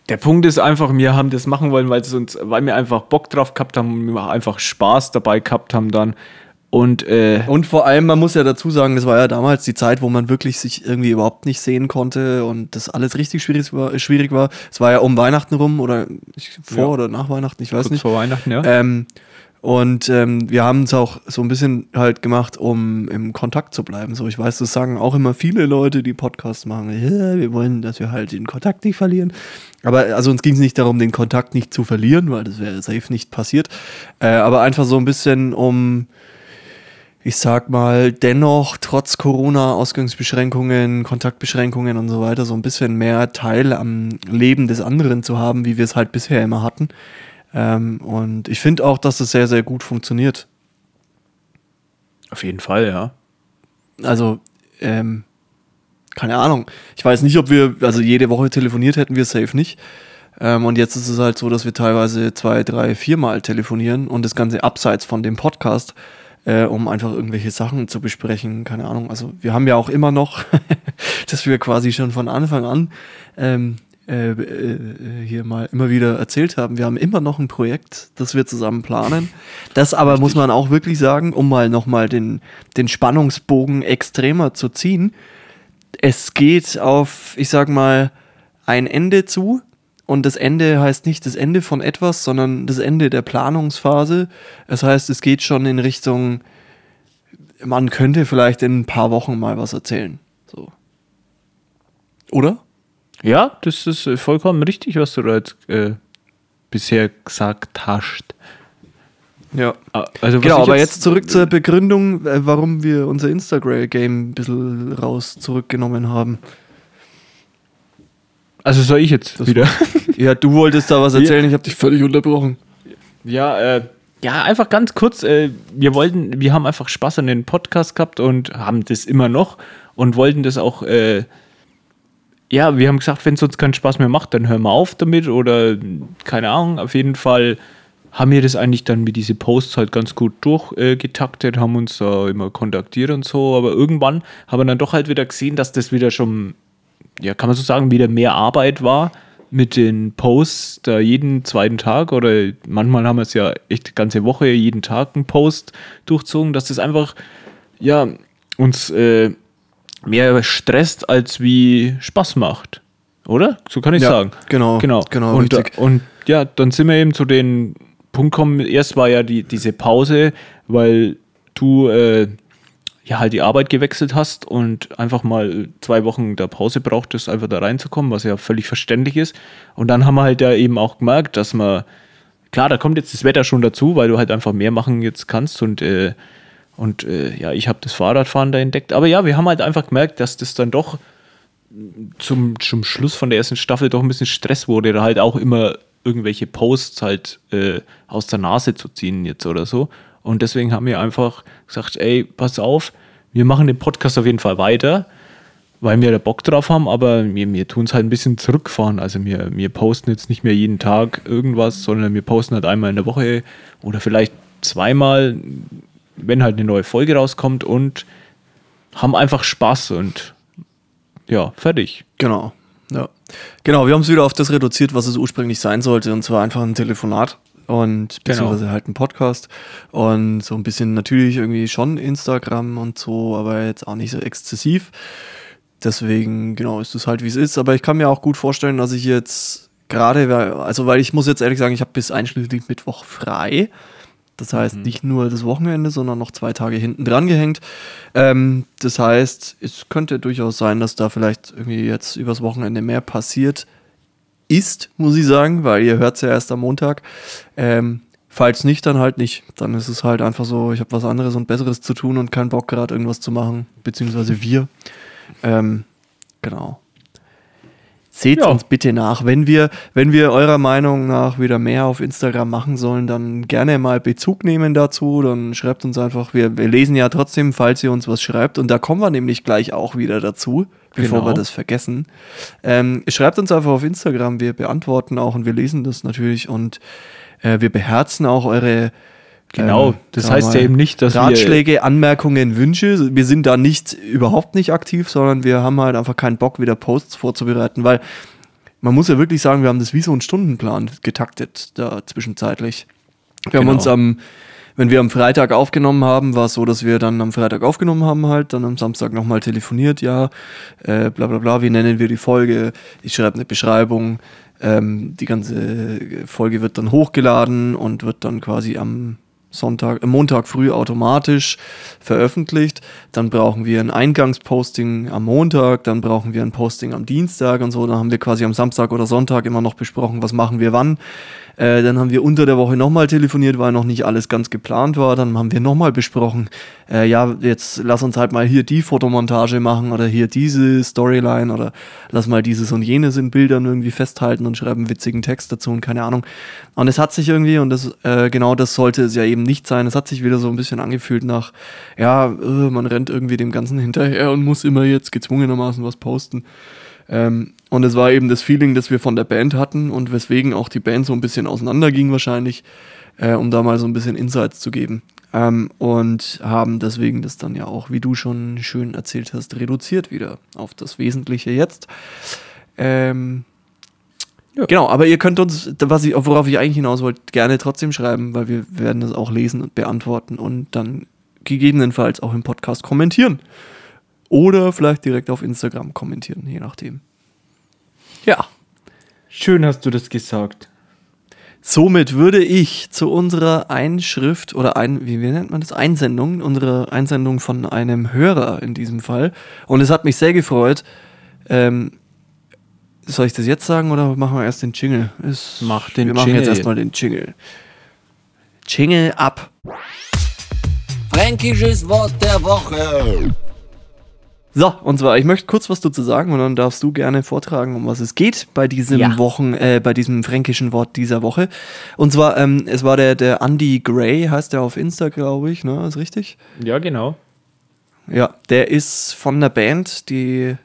Der Punkt ist einfach, wir haben das machen wollen, weil, es uns, weil wir einfach Bock drauf gehabt haben, und wir einfach Spaß dabei gehabt haben dann. Und äh, Und vor allem, man muss ja dazu sagen, das war ja damals die Zeit, wo man wirklich sich irgendwie überhaupt nicht sehen konnte und das alles richtig schwierig war. Schwierig war. Es war ja um Weihnachten rum oder vor Ja. oder nach Weihnachten, ich weiß kurz nicht. vor Weihnachten, ja. Ähm, und ähm, wir haben es auch so ein bisschen halt gemacht, um im Kontakt zu bleiben. So, ich weiß, das sagen auch immer viele Leute, die Podcasts machen. Ja, wir wollen, dass wir halt den Kontakt nicht verlieren. Aber also uns ging es nicht darum, den Kontakt nicht zu verlieren, weil das wäre safe nicht passiert. Äh, aber einfach so ein bisschen um, ich sag mal, dennoch trotz Corona-Ausgangsbeschränkungen, Kontaktbeschränkungen und so weiter, so ein bisschen mehr Teil am Leben des anderen zu haben, wie wir es halt bisher immer hatten. Ähm, und ich finde auch, dass es sehr, sehr gut funktioniert. Auf jeden Fall, ja. Also, ähm, keine Ahnung. Ich weiß nicht, ob wir, also jede Woche telefoniert hätten wir safe nicht. Ähm, und jetzt ist es halt so, dass wir teilweise zwei, drei, viermal telefonieren und das Ganze abseits von dem Podcast, äh, um einfach irgendwelche Sachen zu besprechen. Keine Ahnung. Also wir haben ja auch immer noch, dass wir quasi schon von Anfang an ähm, äh, äh, hier mal immer wieder erzählt haben. Wir haben immer noch ein Projekt, das wir zusammen planen. Das aber muss man auch wirklich sagen, um mal nochmal den, den Spannungsbogen extremer zu ziehen. Es geht auf, ich sag mal, ein Ende zu. Und das Ende heißt nicht das Ende von etwas, sondern das Ende der Planungsphase. Das heißt, es geht schon in Richtung, man könnte vielleicht in ein paar Wochen mal was erzählen. So. Oder? Ja, das ist äh, vollkommen richtig, was du da jetzt äh, bisher gesagt hast. Ja. Ah, Also, Genau, aber jetzt zurück zur Begründung, äh, warum wir unser Instagram-Game ein bisschen raus zurückgenommen haben. Also soll ich jetzt Das- wieder? Ja, du wolltest da was erzählen, ich habe dich völlig unterbrochen. Ja, äh, ja, einfach ganz kurz. Äh, wir wollten, wir haben einfach Spaß an den Podcast gehabt und haben das immer noch und wollten das auch. Äh, ja, wir haben gesagt, wenn es uns keinen Spaß mehr macht, dann hören wir auf damit oder keine Ahnung. Auf jeden Fall haben wir das eigentlich dann mit diese Posts halt ganz gut durchgetaktet, getaktet, haben uns da immer kontaktiert und so. Aber irgendwann haben wir dann doch halt wieder gesehen, dass das wieder schon ja, kann man so sagen, wieder mehr Arbeit war mit den Posts da jeden zweiten Tag oder manchmal haben wir es ja echt die ganze Woche, jeden Tag einen Post durchzogen, dass das einfach, ja, uns äh, mehr stresst, als wie Spaß macht. Oder? So kann ich Ja, sagen. genau, Genau. genau, und, richtig. und ja, dann sind wir eben zu den Punkt gekommen. Erst war ja die, diese Pause, weil du äh, ja halt die Arbeit gewechselt hast und einfach mal zwei Wochen der Pause brauchtest, einfach da reinzukommen, was ja völlig verständlich ist. Und dann haben wir halt ja eben auch gemerkt, dass man, klar, da kommt jetzt das Wetter schon dazu, weil du halt einfach mehr machen jetzt kannst und äh, und äh, ja, ich habe das Fahrradfahren da entdeckt. Aber ja, wir haben halt einfach gemerkt, dass das dann doch zum, zum Schluss von der ersten Staffel doch ein bisschen Stress wurde, da halt auch immer irgendwelche Posts halt äh, aus der Nase zu ziehen jetzt oder so. Und deswegen haben wir einfach gesagt, ey, pass auf, wir machen den Podcast auf jeden Fall weiter, weil wir da Bock drauf haben, aber wir, wir tun es halt ein bisschen zurückfahren. Also wir, wir posten jetzt nicht mehr jeden Tag irgendwas, sondern wir posten halt einmal in der Woche oder vielleicht zweimal, wenn halt eine neue Folge rauskommt und haben einfach Spaß und ja, fertig. Genau. Ja. Genau, wir haben es wieder auf das reduziert, was es ursprünglich sein sollte, und zwar einfach ein Telefonat und beziehungsweise halt ein Podcast und so ein bisschen natürlich irgendwie schon Instagram und so, aber jetzt auch nicht so exzessiv. Deswegen, genau, ist es halt wie es ist. Aber ich kann mir auch gut vorstellen, dass ich jetzt gerade, also weil ich muss jetzt ehrlich sagen, ich habe bis einschließlich Mittwoch frei. Das heißt nicht nur das Wochenende, sondern noch zwei Tage hinten dran gehängt. Ähm, das heißt, es könnte durchaus sein, dass da vielleicht irgendwie jetzt übers Wochenende mehr passiert ist, muss ich sagen, weil ihr hört es ja erst am Montag. Ähm, falls nicht, dann halt nicht. Dann ist es halt einfach so, ich habe was anderes und Besseres zu tun und keinen Bock gerade irgendwas zu machen, beziehungsweise wir. Ähm, genau. Seht Ja. uns bitte nach. Wenn wir, wenn wir eurer Meinung nach wieder mehr auf Instagram machen sollen, dann gerne mal Bezug nehmen dazu. Dann schreibt uns einfach, wir, wir lesen ja trotzdem, falls ihr uns was schreibt. Und da kommen wir nämlich gleich auch wieder dazu, bevor Genau. wir das vergessen. Ähm, schreibt uns einfach auf Instagram, wir beantworten auch und wir lesen das natürlich und äh, wir beherzen auch eure Genau, ähm, das wir heißt ja eben nicht, dass wir- Ratschläge, Anmerkungen, Wünsche. Wir sind da nicht überhaupt nicht aktiv, sondern wir haben halt einfach keinen Bock, wieder Posts vorzubereiten, weil man muss ja wirklich sagen, wir haben das wie so einen Stundenplan getaktet da zwischenzeitlich. Wir haben Genau. uns am, wenn wir am Freitag aufgenommen haben, war es so, dass wir dann am Freitag aufgenommen haben halt, dann am Samstag nochmal telefoniert, ja, äh, bla bla bla, wie nennen wir die Folge? Ich schreibe eine Beschreibung, ähm, die ganze Folge wird dann hochgeladen und wird dann quasi am Sonntag, äh, Montag früh automatisch veröffentlicht. Dann brauchen wir ein Eingangsposting am Montag, dann brauchen wir ein Posting am Dienstag und so. Dann haben wir quasi am Samstag oder Sonntag immer noch besprochen, was machen wir wann. Äh, dann haben wir unter der Woche nochmal telefoniert, weil noch nicht alles ganz geplant war. Dann haben wir nochmal besprochen, äh, ja, jetzt lass uns halt mal hier die Fotomontage machen oder hier diese Storyline oder lass mal dieses und jenes in Bildern irgendwie festhalten und schreiben witzigen Text dazu und keine Ahnung. Und es hat sich irgendwie, und das, äh, genau das sollte es ja eben nicht sein, es hat sich wieder so ein bisschen angefühlt nach, ja, äh, man rennt irgendwie dem Ganzen hinterher und muss immer jetzt gezwungenermaßen was posten. Ähm, und es war eben das Feeling, das wir von der Band hatten und weswegen auch die Band so ein bisschen auseinanderging wahrscheinlich, äh, um da mal so ein bisschen Insights zu geben. Ähm, und haben deswegen das dann ja auch, wie du schon schön erzählt hast, reduziert wieder auf das Wesentliche jetzt. Ähm, Genau, aber ihr könnt uns, was ich, worauf ich eigentlich hinaus wollte, gerne trotzdem schreiben, weil wir werden das auch lesen und beantworten und dann gegebenenfalls auch im Podcast kommentieren. Oder vielleicht direkt auf Instagram kommentieren, je nachdem. Ja, Schön hast du das gesagt. somit würde ich zu unserer Einschrift oder ein, wie, wie nennt man das? Einsendung, unsere Einsendung von einem Hörer in diesem Fall. Und es hat mich sehr gefreut. Ähm, soll ich das jetzt sagen oder machen wir erst den Jingle? Es, Mach den wir machen Jingle. jetzt erstmal den Jingle. Jingle ab. Fränkisches Wort der Woche. So, und zwar, ich möchte kurz was dazu sagen und dann darfst du gerne vortragen, um was es geht bei diesem Ja. Wochen, äh, bei diesem fränkischen Wort dieser Woche. Und zwar, ähm, es war der, der Andy Gray, heißt der auf Insta, glaube ich, ne? Ist richtig? Ja, genau. Ja, der ist von der Band, die,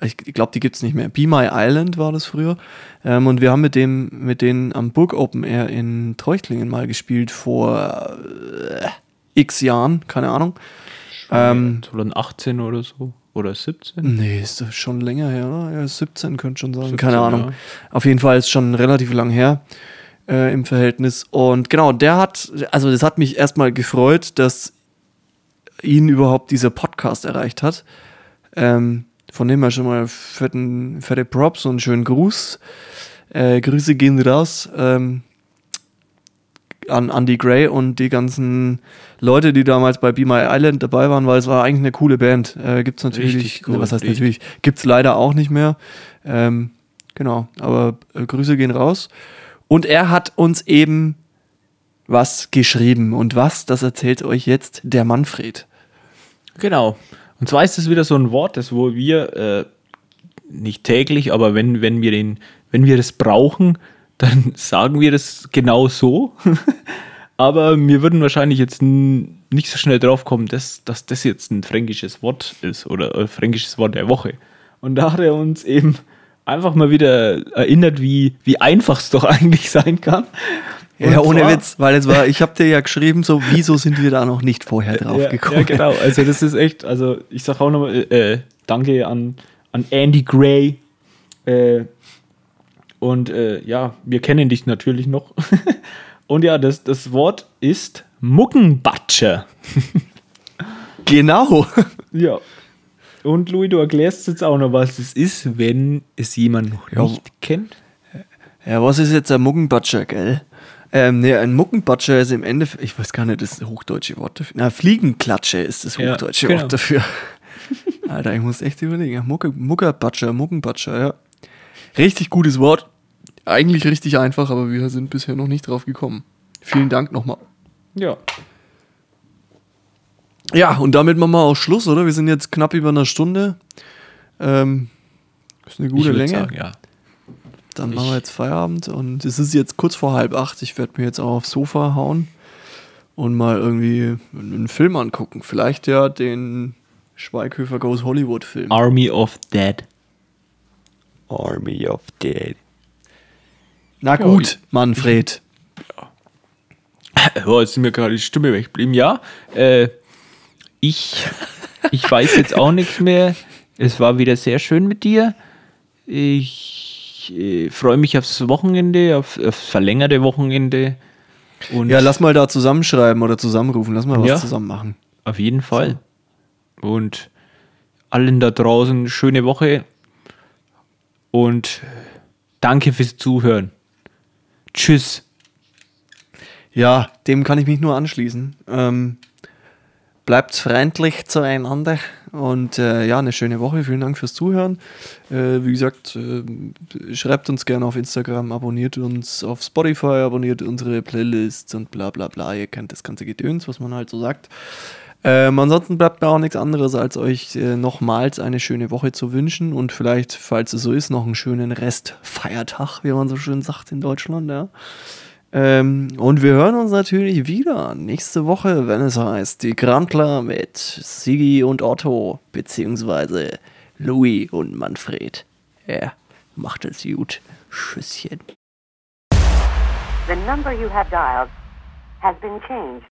ich glaube, die gibt es nicht mehr. Be My Island war das früher. Ähm, und wir haben mit dem, mit denen am Burg Open Air in Treuchtlingen mal gespielt vor äh, x Jahren, keine Ahnung. Ähm, 2018 oder so. Oder 17. Nee, ist das schon länger her, oder? Ja, 17 könnte schon sein. 17, Keine Ahnung. ja. Auf jeden Fall ist schon relativ lang her äh, im Verhältnis. Und genau, der hat, also das hat mich erstmal gefreut, dass ihn überhaupt dieser Podcast erreicht hat. Ähm, von dem her schon mal fetten, fette Props und einen schönen Gruß. Äh, Grüße gehen raus. Ähm, an Andy Gray und die ganzen Leute, die damals bei Be My Island dabei waren, weil es war eigentlich eine coole Band. Äh, gibt's natürlich, Richtig ne, cool, was heißt richtig. natürlich, gibt's leider auch nicht mehr. Ähm, genau, aber äh, Grüße gehen raus. Und er hat uns eben was geschrieben. Und was, das erzählt euch jetzt der Manfred. Genau. Und zwar ist es wieder so ein Wort, das wo wir äh, nicht täglich, aber wenn, wenn wir den, wenn wir das brauchen, dann sagen wir das genau so. aber wir würden wahrscheinlich jetzt nicht so schnell drauf kommen, dass, dass das jetzt ein fränkisches Wort ist oder ein fränkisches Wort der Woche. Und da hat er uns eben einfach mal wieder erinnert, wie, wie einfach es doch eigentlich sein kann. ja, Und ohne zwar- Witz, weil es war, ich habe dir ja geschrieben, so, wieso sind wir da noch nicht vorher drauf ja, gekommen? Ja, genau. Also das ist echt, also ich sag auch nochmal, äh, danke an, an Andy Gray. Äh, und äh, ja, wir kennen dich natürlich noch. und ja, das, das Wort ist Muckenbatscher. Genau. Ja. Und Louis, du erklärst jetzt auch noch, was es ist, wenn es jemand noch Ja. nicht kennt. Ja, was ist jetzt ein Muckenbatscher, gell? Ähm, ne, ein Muckenbatscher ist im Endeffekt, ich weiß gar nicht, das ist das hochdeutsche Wort dafür. Na, Fliegenklatsche ist das Ja, hochdeutsche genau. Wort dafür. Alter, ich muss echt überlegen. Mucke, Muckerbatscher, Muckenbatscher, ja. Richtig gutes Wort. Eigentlich richtig einfach, aber wir sind bisher noch nicht drauf gekommen. Vielen Dank nochmal. Ja. Ja, und damit machen wir auch Schluss, oder? Wir sind jetzt knapp über einer Stunde. Ähm, ist eine gute Länge. Sagen, ja. Dann machen wir jetzt Feierabend und es ist jetzt kurz vor halb acht. Ich werde mir jetzt auch aufs Sofa hauen und mal irgendwie einen Film angucken. Vielleicht ja den Schweighöfer Goes Hollywood Film. Army of Dead. Army of Dead. Na gut, Manfred. Oh, jetzt ist mir gerade die Stimme weggeblieben. Ja, äh, ich, ich weiß jetzt auch nichts mehr. Es war wieder sehr schön mit dir. Ich äh, freue mich aufs Wochenende, auf, aufs verlängerte Wochenende. Und Ja, lass mal da zusammenschreiben oder zusammenrufen. Lass mal was Ja. zusammen machen. auf jeden Fall. Und allen da draußen schöne Woche. Und danke fürs Zuhören. Tschüss. Ja, dem kann ich mich nur anschließen. Ähm, bleibt freundlich zueinander und äh, ja, eine schöne Woche. Vielen Dank fürs Zuhören. Äh, wie gesagt, äh, schreibt uns gerne auf Instagram, abonniert uns auf Spotify, abonniert unsere Playlists und bla bla bla. Ihr kennt das ganze Gedöns, was man halt so sagt. Ähm, ansonsten bleibt mir auch nichts anderes, als euch äh, nochmals eine schöne Woche zu wünschen und vielleicht, falls es so ist, noch einen schönen Restfeiertag, wie man so schön sagt in Deutschland, ja. Ähm, und wir hören uns natürlich wieder nächste Woche, wenn es heißt, die Grandler mit Sigi und Otto, beziehungsweise Louis und Manfred. Ja, macht es gut. Tschüsschen. The number you have dialed has been changed.